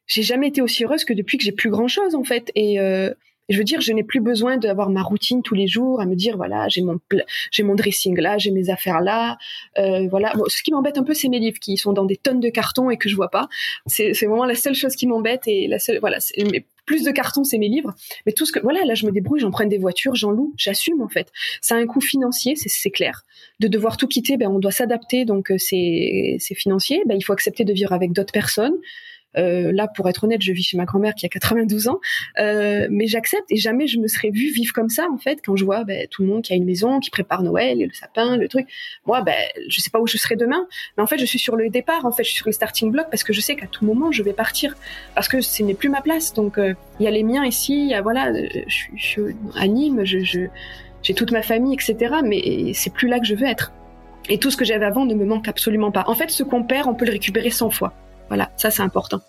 j'ai jamais été aussi heureuse que depuis que j'ai plus grand chose en fait. Et euh, je veux dire, je n'ai plus besoin d'avoir ma routine tous les jours, à me dire voilà, j'ai mon j'ai mon dressing là, j'ai mes affaires là, euh, voilà. Bon, ce qui m'embête un peu, c'est mes livres qui sont dans des tonnes de cartons et que je vois pas. C'est vraiment la seule chose qui m'embête et la seule voilà plus de cartons, c'est mes livres. Mais tout ce que, voilà, là, je me débrouille, j'en prends des voitures, j'en loue, j'assume, en fait. Ça a un coût financier, c'est clair. De devoir tout quitter, ben, on doit s'adapter, donc euh, c'est financier. Ben, il faut accepter de vivre avec d'autres personnes. Euh, là, pour être honnête, je vis chez ma grand-mère qui a 92 ans, euh, mais j'accepte et jamais je me serais vue vivre comme ça en fait. Quand je vois ben, tout le monde qui a une maison, qui prépare Noël, et le sapin, le truc. Moi, ben, je sais pas où je serai demain, mais en fait, je suis sur le départ. En fait, je suis sur le starting block parce que je sais qu'à tout moment, je vais partir parce que ce n'est plus ma place. Donc, euh, il y a les miens ici. Y a, voilà, je, je, suis à Nîmes, je, je j'ai toute ma famille, etc. Mais c'est plus là que je veux être. Et tout ce que j'avais avant ne me manque absolument pas. En fait, ce qu'on perd, on peut le récupérer 100 fois. Voilà, ça c'est important.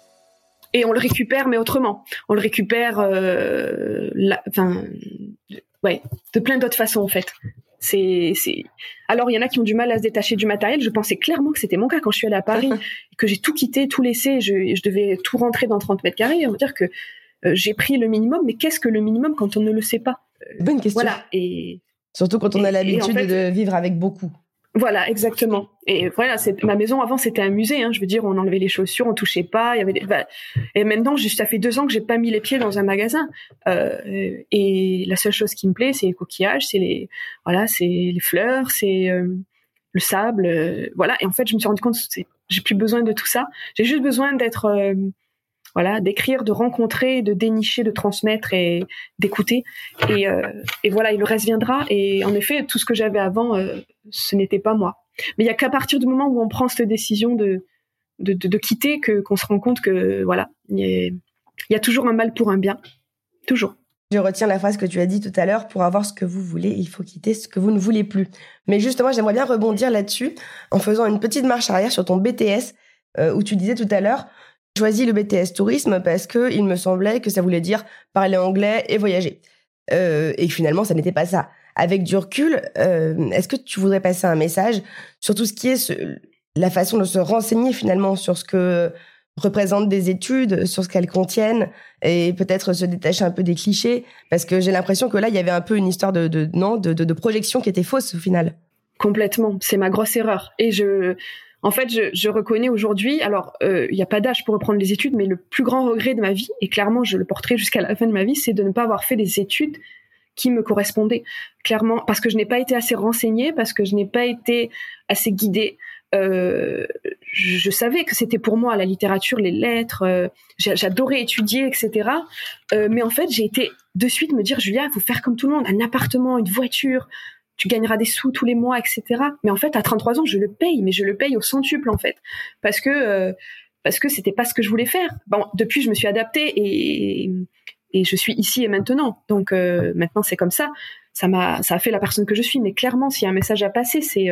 Et on le récupère, mais autrement. On le récupère, euh, enfin, ouais, de plein d'autres façons en fait. C'est, c'est. Alors il y en a qui ont du mal à se détacher du matériel. Je pensais clairement que c'était mon cas quand je suis allée à Paris, que j'ai tout quitté, tout laissé. Je, je devais tout rentrer dans 30 mètres carrés. On va dire que euh, j'ai pris le minimum. Mais qu'est-ce que le minimum quand on ne le sait pas? Bonne question. Voilà. Et surtout quand on a l'habitude de vivre avec beaucoup. Voilà, exactement. Et voilà, c'est ma maison avant c'était un musée. Hein, je veux dire, on enlevait les chaussures, on touchait pas. Il y avait des, et maintenant, juste ça fait deux ans que j'ai pas mis les pieds dans un magasin. Euh, et la seule chose qui me plaît, c'est les coquillages, c'est les voilà, c'est les fleurs, c'est euh, le sable, euh, voilà. Et en fait, je me suis rendu compte, j'ai plus besoin de tout ça. J'ai juste besoin d'être euh, voilà, d'écrire, de rencontrer, de dénicher, de transmettre et d'écouter. Et, euh, et, voilà, et le reste viendra. Et en effet, tout ce que j'avais avant, euh, ce n'était pas moi. Mais il y a qu'à partir du moment où on prend cette décision de de, de, quitter que qu'on se rend compte que voilà, il y, a toujours un mal pour un bien, toujours. Je retiens la phrase que tu as dit tout à l'heure, pour avoir ce que vous voulez, il faut quitter ce que vous ne voulez plus. Mais justement, j'aimerais bien rebondir là-dessus en faisant une petite marche arrière sur ton BTS, euh, où tu disais tout à l'heure, choisis le BTS tourisme parce que il me semblait que ça voulait dire parler anglais et voyager. Euh, et finalement, ça n'était pas ça. Avec du recul, euh, est-ce que tu voudrais passer un message sur tout ce qui est ce, la façon de se renseigner finalement sur ce que représentent des études, sur ce qu'elles contiennent, et peut-être se détacher un peu des clichés, parce que j'ai l'impression que là, il y avait un peu une histoire de, de non, de, de, projection qui était fausse au final. Complètement, c'est ma grosse erreur. Et je, en fait, je, reconnais aujourd'hui, alors euh, il n'y a pas d'âge pour reprendre les études, mais le plus grand regret de ma vie, et clairement je le porterai jusqu'à la fin de ma vie, c'est de ne pas avoir fait des études qui me correspondaient. Clairement, parce que je n'ai pas été assez renseignée, parce que je n'ai pas été assez guidée, euh, je, savais que c'était pour moi la littérature, les lettres. Euh, j'adorais étudier, etc. Mais en fait, j'ai été de suite me dire, Julia, il faut faire comme tout le monde, un appartement, une voiture, tu gagneras des sous tous les mois, etc. Mais en fait, à 33 ans, je le paye, mais je le paye au centuple en fait, parce que parce que c'était pas ce que je voulais faire. Bon, depuis, je me suis adaptée et et je suis ici et maintenant. Donc maintenant, c'est comme ça. Ça m'a ça a fait la personne que je suis. Mais clairement, s'il y a un message à passer, c'est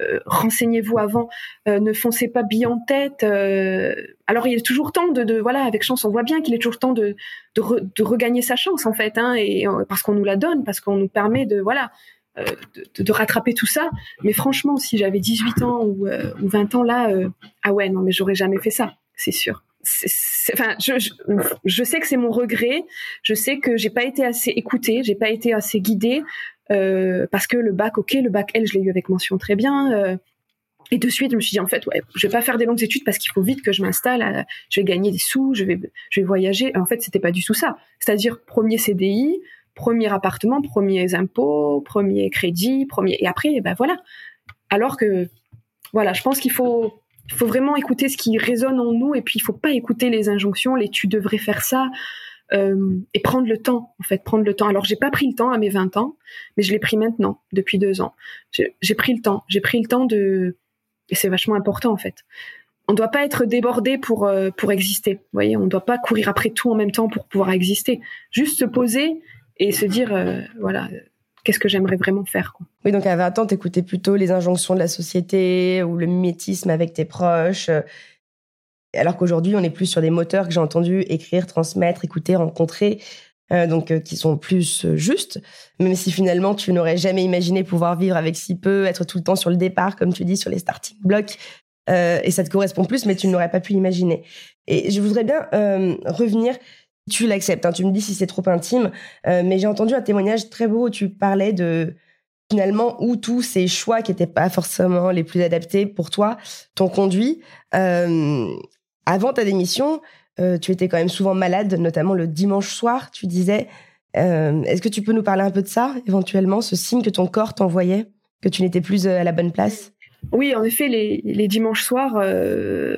euh, renseignez-vous avant, euh, ne foncez pas bille en tête. Euh, alors il est toujours temps de, de, voilà, avec chance, on voit bien qu'il est toujours temps de de, de, regagner sa chance en fait, hein, et parce qu'on nous la donne, parce qu'on nous permet de voilà. De, de, rattraper tout ça mais franchement si j'avais 18 ans ou, ou 20 ans là ah ouais non mais j'aurais jamais fait ça c'est sûr enfin je, je, je, sais que c'est mon regret je sais que j'ai pas été assez écoutée j'ai pas été assez guidée euh, parce que le bac, ok, le bac L, je l'ai eu avec mention très bien. Euh, et de suite, je me suis dit en fait, ouais, je vais pas faire des longues études parce qu'il faut vite que je m'installe. Je vais gagner des sous, je vais, je vais voyager. en fait, c'était pas du tout ça. C'est-à-dire premier CDI, premier appartement, premiers impôts, premier crédit, premier. Et après, ben voilà. Alors que, voilà, je pense qu'il faut, faut vraiment écouter ce qui résonne en nous et puis il faut pas écouter les injonctions, les tu devrais faire ça. Euh, et prendre le temps, en fait, prendre le temps. Alors, j'ai pas pris le temps à mes 20 ans, mais je l'ai pris maintenant, depuis deux ans. J'ai pris le temps, j'ai pris le temps de, et c'est vachement important, en fait. On doit pas être débordé pour euh, pour exister. Vous voyez, on doit pas courir après tout en même temps pour pouvoir exister. Juste se poser et se dire, euh, voilà, qu'est-ce que j'aimerais vraiment faire. Oui, donc à 20 ans, t'écoutais plutôt les injonctions de la société ou le mimétisme avec tes proches alors qu'aujourd'hui, on est plus sur des moteurs que j'ai entendu écrire, transmettre, écouter, rencontrer, euh, donc euh, qui sont plus euh, justes. Même si finalement, tu n'aurais jamais imaginé pouvoir vivre avec si peu, être tout le temps sur le départ, comme tu dis, sur les starting blocks, et ça te correspond plus, mais tu n'aurais pas pu l'imaginer. Et je voudrais bien revenir. Tu l'acceptes, hein, tu me dis si c'est trop intime, mais j'ai entendu un témoignage très beau où tu parlais de finalement où tous ces choix qui n'étaient pas forcément les plus adaptés pour toi t'ont conduit. Avant ta démission, euh, tu étais quand même souvent malade, notamment le dimanche soir, tu disais. Euh, est-ce que tu peux nous parler un peu de ça, éventuellement, ce signe que ton corps t'envoyait, que tu n'étais plus euh, à la bonne place? Oui, en effet, les, les dimanches soirs,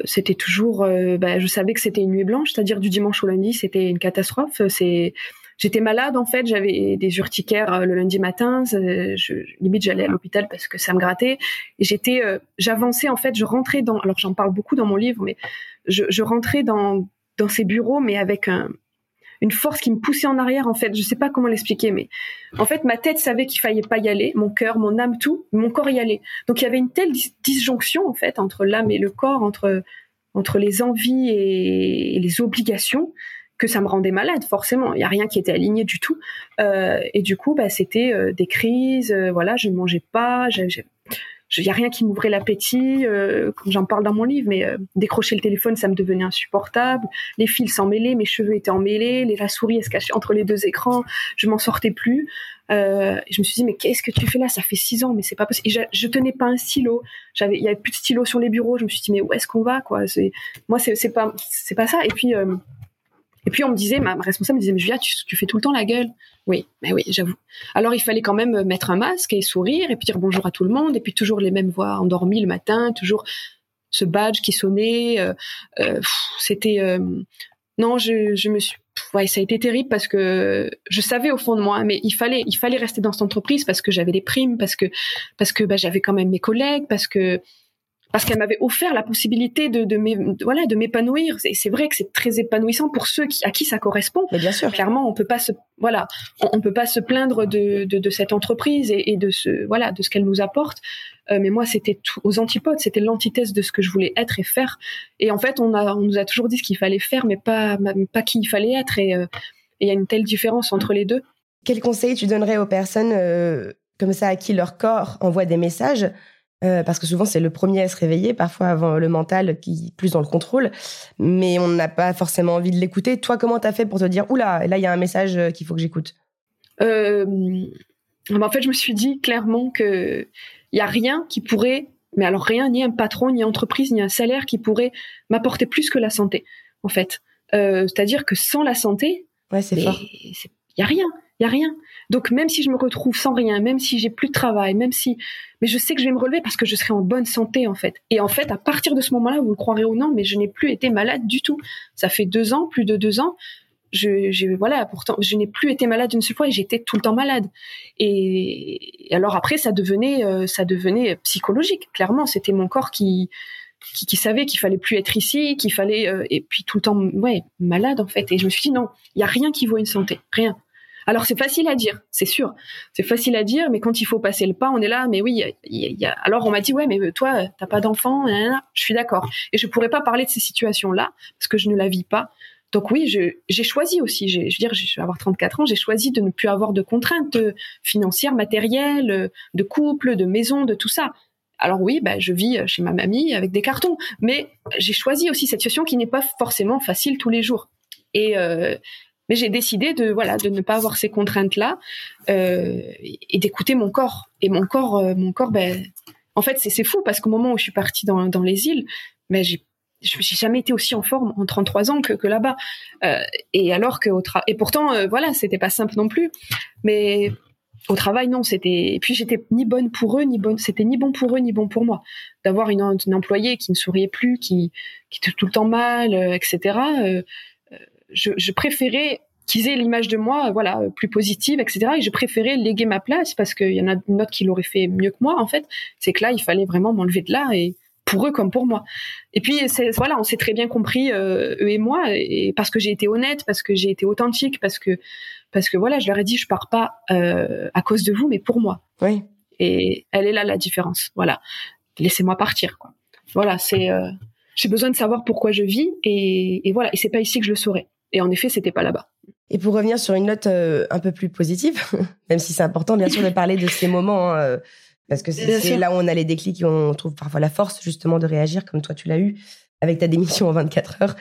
c'était toujours. Bah, je savais que c'était une nuit blanche, c'est-à-dire du dimanche au lundi, c'était une catastrophe. C'est, j'étais malade en fait, j'avais des urticaires le lundi matin. Je, limite, j'allais à l'hôpital parce que ça me grattait. J'étais, j'avançais en fait, je rentrais dans. Alors j'en parle beaucoup dans mon livre, mais je, je rentrais dans, dans ces bureaux, mais avec un, une force qui me poussait en arrière en fait. Je sais pas comment l'expliquer mais en fait ma tête savait qu'il fallait pas y aller mon cœur mon âme tout mon corps y allait. Donc il y avait une telle disjonction en fait entre l'âme et le corps entre entre les envies et, les obligations que ça me rendait malade forcément. Il y a rien qui était aligné du tout. Euh, et du coup bah c'était euh, des crises euh, voilà je ne mangeais pas il y a rien qui m'ouvrait l'appétit, euh, comme j'en parle dans mon livre, mais euh, décrocher le téléphone, ça me devenait insupportable. Les fils s'emmêlaient, mes cheveux étaient emmêlés, les, la souris se cachait entre les deux écrans, je m'en sortais plus. Euh, je me suis dit mais qu'est-ce que tu fais là? Ça fait six ans, mais c'est pas possible. Et je, tenais pas un stylo. J'avais, il y avait plus de stylo sur les bureaux. Je me suis dit mais où est-ce qu'on va quoi? Moi c'est c'est pas pas ça. Et puis euh, et puis on me disait, ma, responsable me disait, mais Julia, tu, fais tout le temps la gueule. Oui, mais oui, j'avoue. Alors il fallait quand même mettre un masque et sourire et puis dire bonjour à tout le monde et puis toujours les mêmes voix endormies le matin, toujours ce badge qui sonnait. Euh, euh, C'était euh, non, je, me suis ouais, ça a été terrible parce que je savais au fond de moi, mais il fallait, rester dans cette entreprise parce que j'avais des primes, parce que, parce que bah, j'avais quand même mes collègues, parce que parce qu'elle m'avait offert la possibilité de, de, voilà de m'épanouir. C'est vrai que c'est très épanouissant pour ceux qui, à qui ça correspond. Mais bien sûr. Clairement, on peut pas se voilà, on, peut pas se plaindre de, de, de cette entreprise et, et, de ce voilà de ce qu'elle nous apporte. Euh, mais moi, c'était aux antipodes, c'était l'antithèse de ce que je voulais être et faire. Et en fait, on a on nous a toujours dit ce qu'il fallait faire, mais pas pas qui il fallait être. Euh, et il y a une telle différence entre les deux. Quel conseil tu donnerais aux personnes euh, comme ça à qui leur corps envoie des messages euh, parce que souvent c'est le premier à se réveiller, parfois avant le mental qui est plus dans le contrôle, mais on n'a pas forcément envie de l'écouter. Toi, comment t'as fait pour te dire oula, là il y a un message euh, qu'il faut que j'écoute? Euh, En fait, je me suis dit clairement que il y a rien qui pourrait, mais alors rien, ni un patron, ni entreprise, ni un salaire qui pourrait m'apporter plus que la santé. En fait, c'est-à-dire que sans la santé, ouais, c'est fort. Il y a rien, il y a rien. Donc même si je me retrouve sans rien, même si j'ai plus de travail, même si, mais je sais que je vais me relever parce que je serai en bonne santé en fait. Et en fait, à partir de ce moment-là, vous le croirez ou non, mais je n'ai plus été malade du tout. Ça fait deux ans, plus de deux ans. Je, je voilà, pourtant, je n'ai plus été malade une seule fois et j'étais tout le temps malade. Et, alors après, ça devenait, euh, ça devenait psychologique. Clairement, c'était mon corps qui, qui, qui, savait qu'il fallait plus être ici, qu'il fallait euh, et puis tout le temps ouais malade en fait. Et je me suis dit non, il y a rien qui vaut une santé, rien. Alors c'est facile à dire, c'est sûr, c'est facile à dire, mais quand il faut passer le pas, on est là. Mais oui, alors on m'a dit ouais, mais toi t'as pas d'enfant, je suis d'accord. Et je pourrais pas parler de ces situations-là parce que je ne la vis pas. Donc oui, j'ai choisi aussi. Je veux dire, je vais avoir 34 ans, j'ai choisi de ne plus avoir de contraintes financières, matérielles, de couple, de maison, de tout ça. Alors oui, bah, je vis chez ma mamie avec des cartons, mais j'ai choisi aussi cette situation qui n'est pas forcément facile tous les jours. Et, euh, mais j'ai décidé de voilà de ne pas avoir ces contraintes là euh, et d'écouter mon corps. Et mon corps, euh, mon corps, ben, en fait, c'est fou parce qu'au moment où je suis partie dans, dans les îles, ben j'ai j'ai jamais été aussi en forme en 33 ans que, que là-bas. Euh, et alors que au et pourtant voilà, c'était pas simple non plus. Mais au travail, non, c'était. Et puis j'étais ni bonne pour eux, ni bonne. C'était ni bon pour eux, ni bon pour moi. D'avoir une, une, employée qui ne souriait plus, qui qui était tout le temps mal, etc. je, je préférais qu'ils aient l'image de moi, voilà, plus positive, etc. Et je préférais léguer ma place parce qu'il y en a une autre qui l'aurait fait mieux que moi, en fait. C'est que là, il fallait vraiment m'enlever de là et pour eux comme pour moi. Et puis, voilà, on s'est très bien compris, euh, eux et moi, et parce que j'ai été honnête, parce que j'ai été authentique, parce que, parce que voilà, je leur ai dit, je pars pas euh, à cause de vous, mais pour moi. Oui. Et elle est là la différence. Voilà, laissez-moi partir, quoi. Voilà, c'est. Euh, j'ai besoin de savoir pourquoi je vis, et, et voilà, et c'est pas ici que je le saurai. Et en effet, c'était pas là-bas. Et pour revenir sur une note euh, un peu plus positive, même si c'est important bien sûr de parler de ces moments, hein, euh, parce que c'est là où on a les déclics et on trouve parfois la force justement de réagir, comme toi tu l'as eu avec ta démission en 24 heures.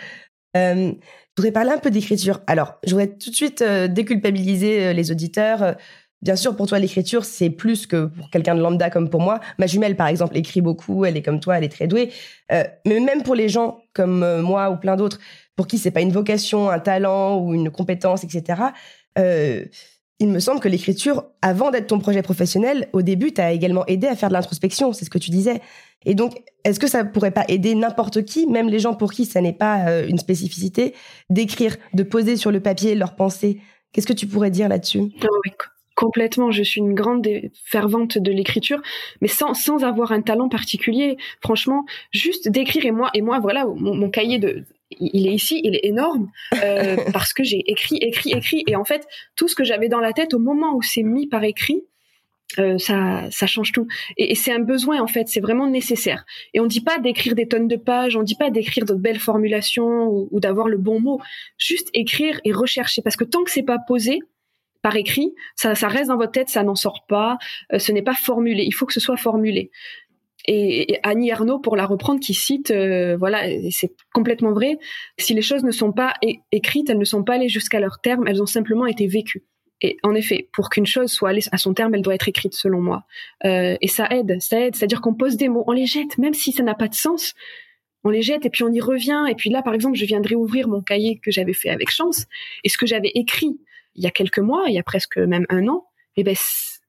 Euh, je voudrais parler un peu d'écriture. Alors, je voudrais tout de suite euh, déculpabiliser les auditeurs. Bien sûr, pour toi, l'écriture, c'est plus que pour quelqu'un de lambda comme pour moi. Ma jumelle, par exemple, écrit beaucoup, elle est comme toi, elle est très douée. mais même pour les gens comme moi ou plein d'autres, pour qui c'est pas une vocation, un talent ou une compétence, etc. Euh, il me semble que l'écriture, avant d'être ton projet professionnel, au début, t'as également aidé à faire de l'introspection, c'est ce que tu disais. Et donc, est-ce que ça pourrait pas aider n'importe qui, même les gens pour qui ça n'est pas euh, une spécificité, d'écrire, de poser sur le papier leurs pensées? Qu'est-ce que tu pourrais dire là-dessus? Complètement, je suis une grande fervente de l'écriture, mais sans sans avoir un talent particulier. Franchement, juste d'écrire et moi et moi voilà mon, cahier de il est ici, il est énorme euh, parce que j'ai écrit, écrit, écrit et en fait tout ce que j'avais dans la tête au moment où c'est mis par écrit, euh, ça, ça change tout. Et, et c'est un besoin en fait, c'est vraiment nécessaire. Et on dit pas d'écrire des tonnes de pages, on dit pas d'écrire de belles formulations ou, ou d'avoir le bon mot. Juste écrire et rechercher, parce que tant que c'est pas posé, par écrit, ça, ça reste dans votre tête, ça n'en sort pas, euh, ce n'est pas formulé, il faut que ce soit formulé. Et, Annie Arnaud, pour la reprendre, qui cite, euh, voilà, c'est complètement vrai, si les choses ne sont pas écrites, elles ne sont pas allées jusqu'à leur terme, elles ont simplement été vécues. Et en effet, pour qu'une chose soit allée à son terme, elle doit être écrite, selon moi. Euh, et ça aide, ça aide, c'est-à-dire qu'on pose des mots, on les jette, même si ça n'a pas de sens, on les jette et puis on y revient. Et puis là, par exemple, je viendrai ouvrir mon cahier que j'avais fait avec chance et ce que j'avais écrit il y a quelques mois, il y a presque même un an, et ben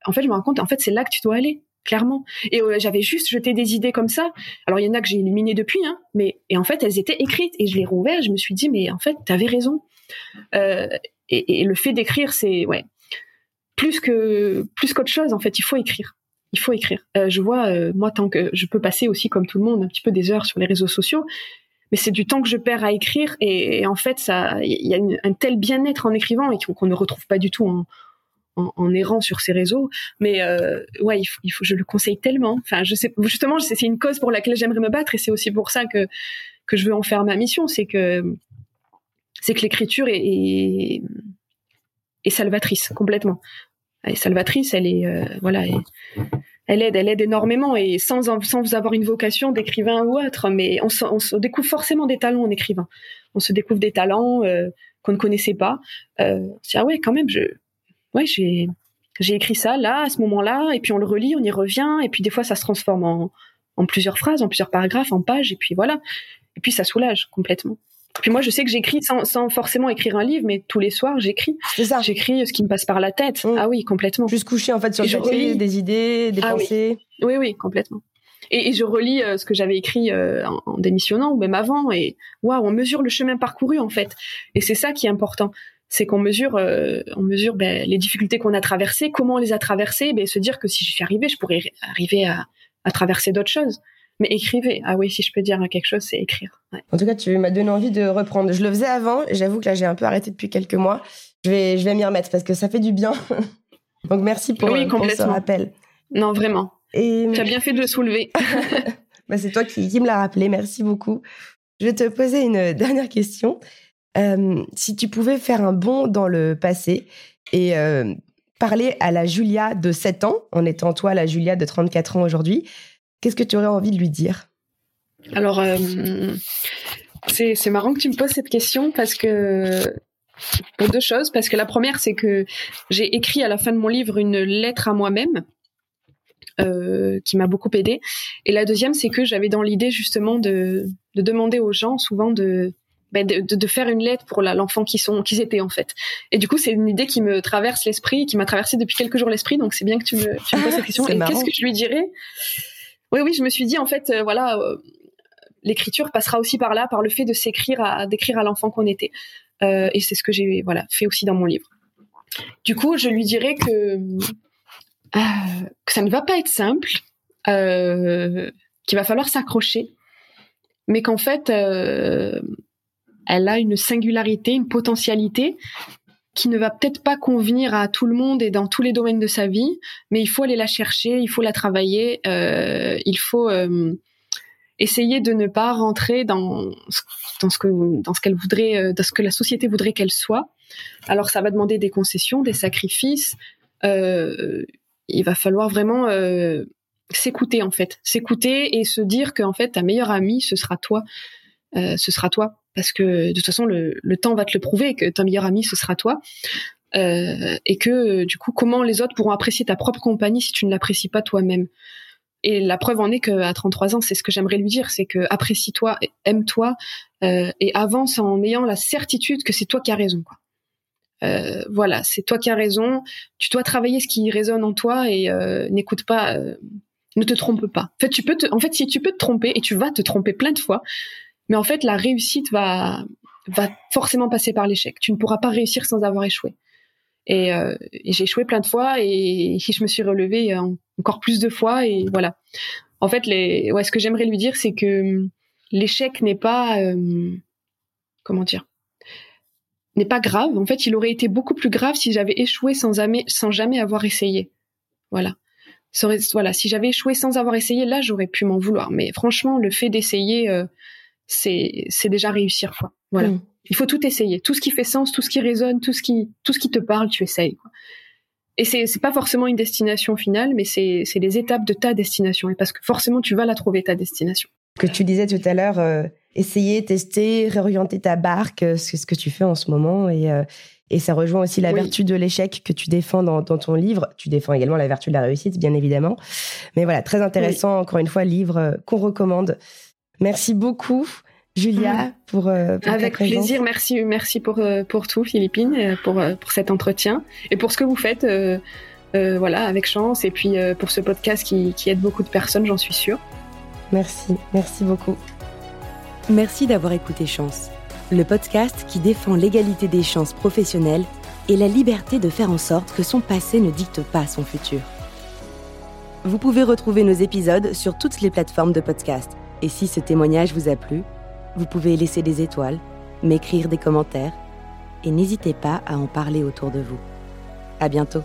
en fait je me rends compte, en fait c'est là que tu dois aller clairement. Et euh, j'avais juste jeté des idées comme ça. Alors il y en a que j'ai éliminées depuis, hein, mais et en fait elles étaient écrites et je les rouvert. Je me suis dit mais en fait t'avais raison. Et, et, le fait d'écrire, c'est ouais plus que plus qu'autre chose. En fait, il faut écrire. Il faut écrire. je vois moi tant que je peux passer aussi comme tout le monde un petit peu des heures sur les réseaux sociaux mais c'est du temps que je perds à écrire et, en fait ça il y a un tel bien-être en écrivant et qu'on ne retrouve pas du tout en, en, errant sur ces réseaux mais euh, ouais il faut, je le conseille tellement enfin je sais justement c'est une cause pour laquelle j'aimerais me battre et c'est aussi pour ça que que je veux en faire ma mission c'est que c'est que l'écriture est, est, est salvatrice complètement elle est salvatrice elle est euh, voilà elle aide, elle aide énormément et sans sans avoir une vocation d'écrivain ou autre, mais on se, découvre forcément des talents en écrivain. On se découvre des talents euh, qu'on ne connaissait pas. Euh, ah ouais, quand même, je, ouais, j'ai j'ai écrit ça là à ce moment-là et puis on le relit, on y revient et puis des fois ça se transforme en en plusieurs phrases, en plusieurs paragraphes, en pages et puis voilà. Et puis ça soulage complètement. Puis moi, je sais que j'écris sans, sans, forcément écrire un livre, mais tous les soirs, j'écris. C'est ça. J'écris ce qui me passe par la tête. Mm. Ah oui, complètement. Juste coucher en fait sur le papier, des idées, des ah pensées. Oui. oui, complètement. Et, et je relis euh, ce que j'avais écrit euh, en, démissionnant ou même avant, et waouh, on mesure le chemin parcouru en fait. Et c'est ça qui est important, c'est qu'on mesure, euh, on mesure ben, les difficultés qu'on a traversées, comment on les a traversées, ben, se dire que si j'y suis arrivée, je pourrais arriver à, à traverser d'autres choses. Mais écrivez. Ah oui, si je peux dire quelque chose, c'est écrire. En tout cas, tu m'as donné envie de reprendre. Je le faisais avant. J'avoue que là, j'ai un peu arrêté depuis quelques mois. Je vais, je vais m'y remettre parce que ça fait du bien. Donc merci pour, oui, ce rappel. Non, vraiment. Et... Tu as bien fait de le soulever. bah, c'est toi qui, qui me l'as rappelé. Merci beaucoup. Je vais te poser une dernière question. Euh, si tu pouvais faire un bond dans le passé et euh, parler à la Julia de 7 ans, en étant toi la Julia de 34 ans aujourd'hui, Qu'est-ce que tu aurais envie de lui dire? Alors, euh, c'est marrant que tu me poses cette question parce que pour deux choses. Parce que la première, c'est que j'ai écrit à la fin de mon livre une lettre à moi-même. Euh, qui m'a beaucoup aidé. Et la deuxième, c'est que j'avais dans l'idée justement de, demander aux gens souvent de, ben de, de, faire une lettre pour l'enfant qui sont qu'ils étaient en fait. Et du coup, c'est une idée qui me traverse l'esprit, qui m'a traversé depuis quelques jours l'esprit. Donc c'est bien que tu me, tu me poses cette question. Et qu'est-ce que je lui dirais? Oui, oui, je me suis dit en fait, euh, voilà, euh, l'écriture passera aussi par là, par le fait de s'écrire, à d'écrire à l'enfant qu'on était. Euh, et c'est ce que j'ai voilà fait aussi dans mon livre. Du coup, je lui dirais que que ça ne va pas être simple, qu'il va falloir s'accrocher, mais qu'en fait, elle a une singularité, une potentialité qui ne va peut-être pas convenir à tout le monde et dans tous les domaines de sa vie, mais il faut aller la chercher, il faut la travailler, euh, il faut euh, essayer de ne pas rentrer dans dans ce que dans ce qu'elle voudrait, euh, dans ce que la société voudrait qu'elle soit. Alors ça va demander des concessions, des sacrifices. Euh, il va falloir vraiment euh, s'écouter en fait, s'écouter et se dire que en fait ta meilleure amie ce sera toi, ce sera toi parce que de toute façon le, temps va te le prouver que ton meilleur ami ce sera toi. Euh, et que du coup comment les autres pourront apprécier ta propre compagnie si tu ne l'apprécies pas toi-même. Et la preuve en est qu'à 33 ans c'est ce que j'aimerais lui dire c'est que apprécie-toi aime-toi euh, et avance en ayant la certitude que c'est toi qui as raison euh, voilà c'est toi qui as raison. Tu dois travailler ce qui résonne en toi et n'écoute pas ne te trompe pas. En fait tu peux te, en fait si tu peux te tromper et tu vas te tromper plein de fois mais en fait, la réussite va, forcément passer par l'échec. Tu ne pourras pas réussir sans avoir échoué. Et, euh, j'ai échoué plein de fois et, je me suis relevée encore plus de fois et voilà. En fait, ce que j'aimerais lui dire, c'est que hum, l'échec n'est pas, euh, comment dire, n'est pas grave. En fait, il aurait été beaucoup plus grave si j'avais échoué sans jamais, sans jamais avoir essayé. Voilà. voilà, si j'avais échoué sans avoir essayé, là, j'aurais pu m'en vouloir. Mais franchement, le fait d'essayer, euh, c'est c'est déjà réussir quoi. Voilà. Mm. Il faut tout essayer, tout ce qui fait sens, tout ce qui résonne, tout ce qui tout ce qui te parle, tu essayes. Quoi. Et c'est c'est pas forcément une destination finale, mais c'est c'est les étapes de ta destination. Et parce que forcément tu vas la trouver ta destination. Que tu disais tout à l'heure, euh, essayer, tester, réorienter ta barque, euh, c'est ce que tu fais en ce moment et euh, et ça rejoint aussi la vertu de l'échec que tu défends dans, dans, ton livre. Tu défends également la vertu de la réussite, bien évidemment. Mais voilà, très intéressant, encore une fois, livre qu'on recommande. Merci beaucoup. Julia, pour, euh, pour Avec plaisir, merci, merci pour, euh, pour tout, Philippine, euh, pour, pour cet entretien et pour ce que vous faites, voilà, avec chance, et puis pour ce podcast qui, qui aide beaucoup de personnes, j'en suis sûre. Merci, merci beaucoup. Merci d'avoir écouté Chance. le podcast qui défend l'égalité des chances professionnelles et la liberté de faire en sorte que son passé ne dicte pas son futur. Vous pouvez retrouver nos épisodes sur toutes les plateformes de podcast. Et si ce témoignage vous a plu, vous pouvez laisser des étoiles, m'écrire des commentaires et n'hésitez pas à en parler autour de vous. À bientôt.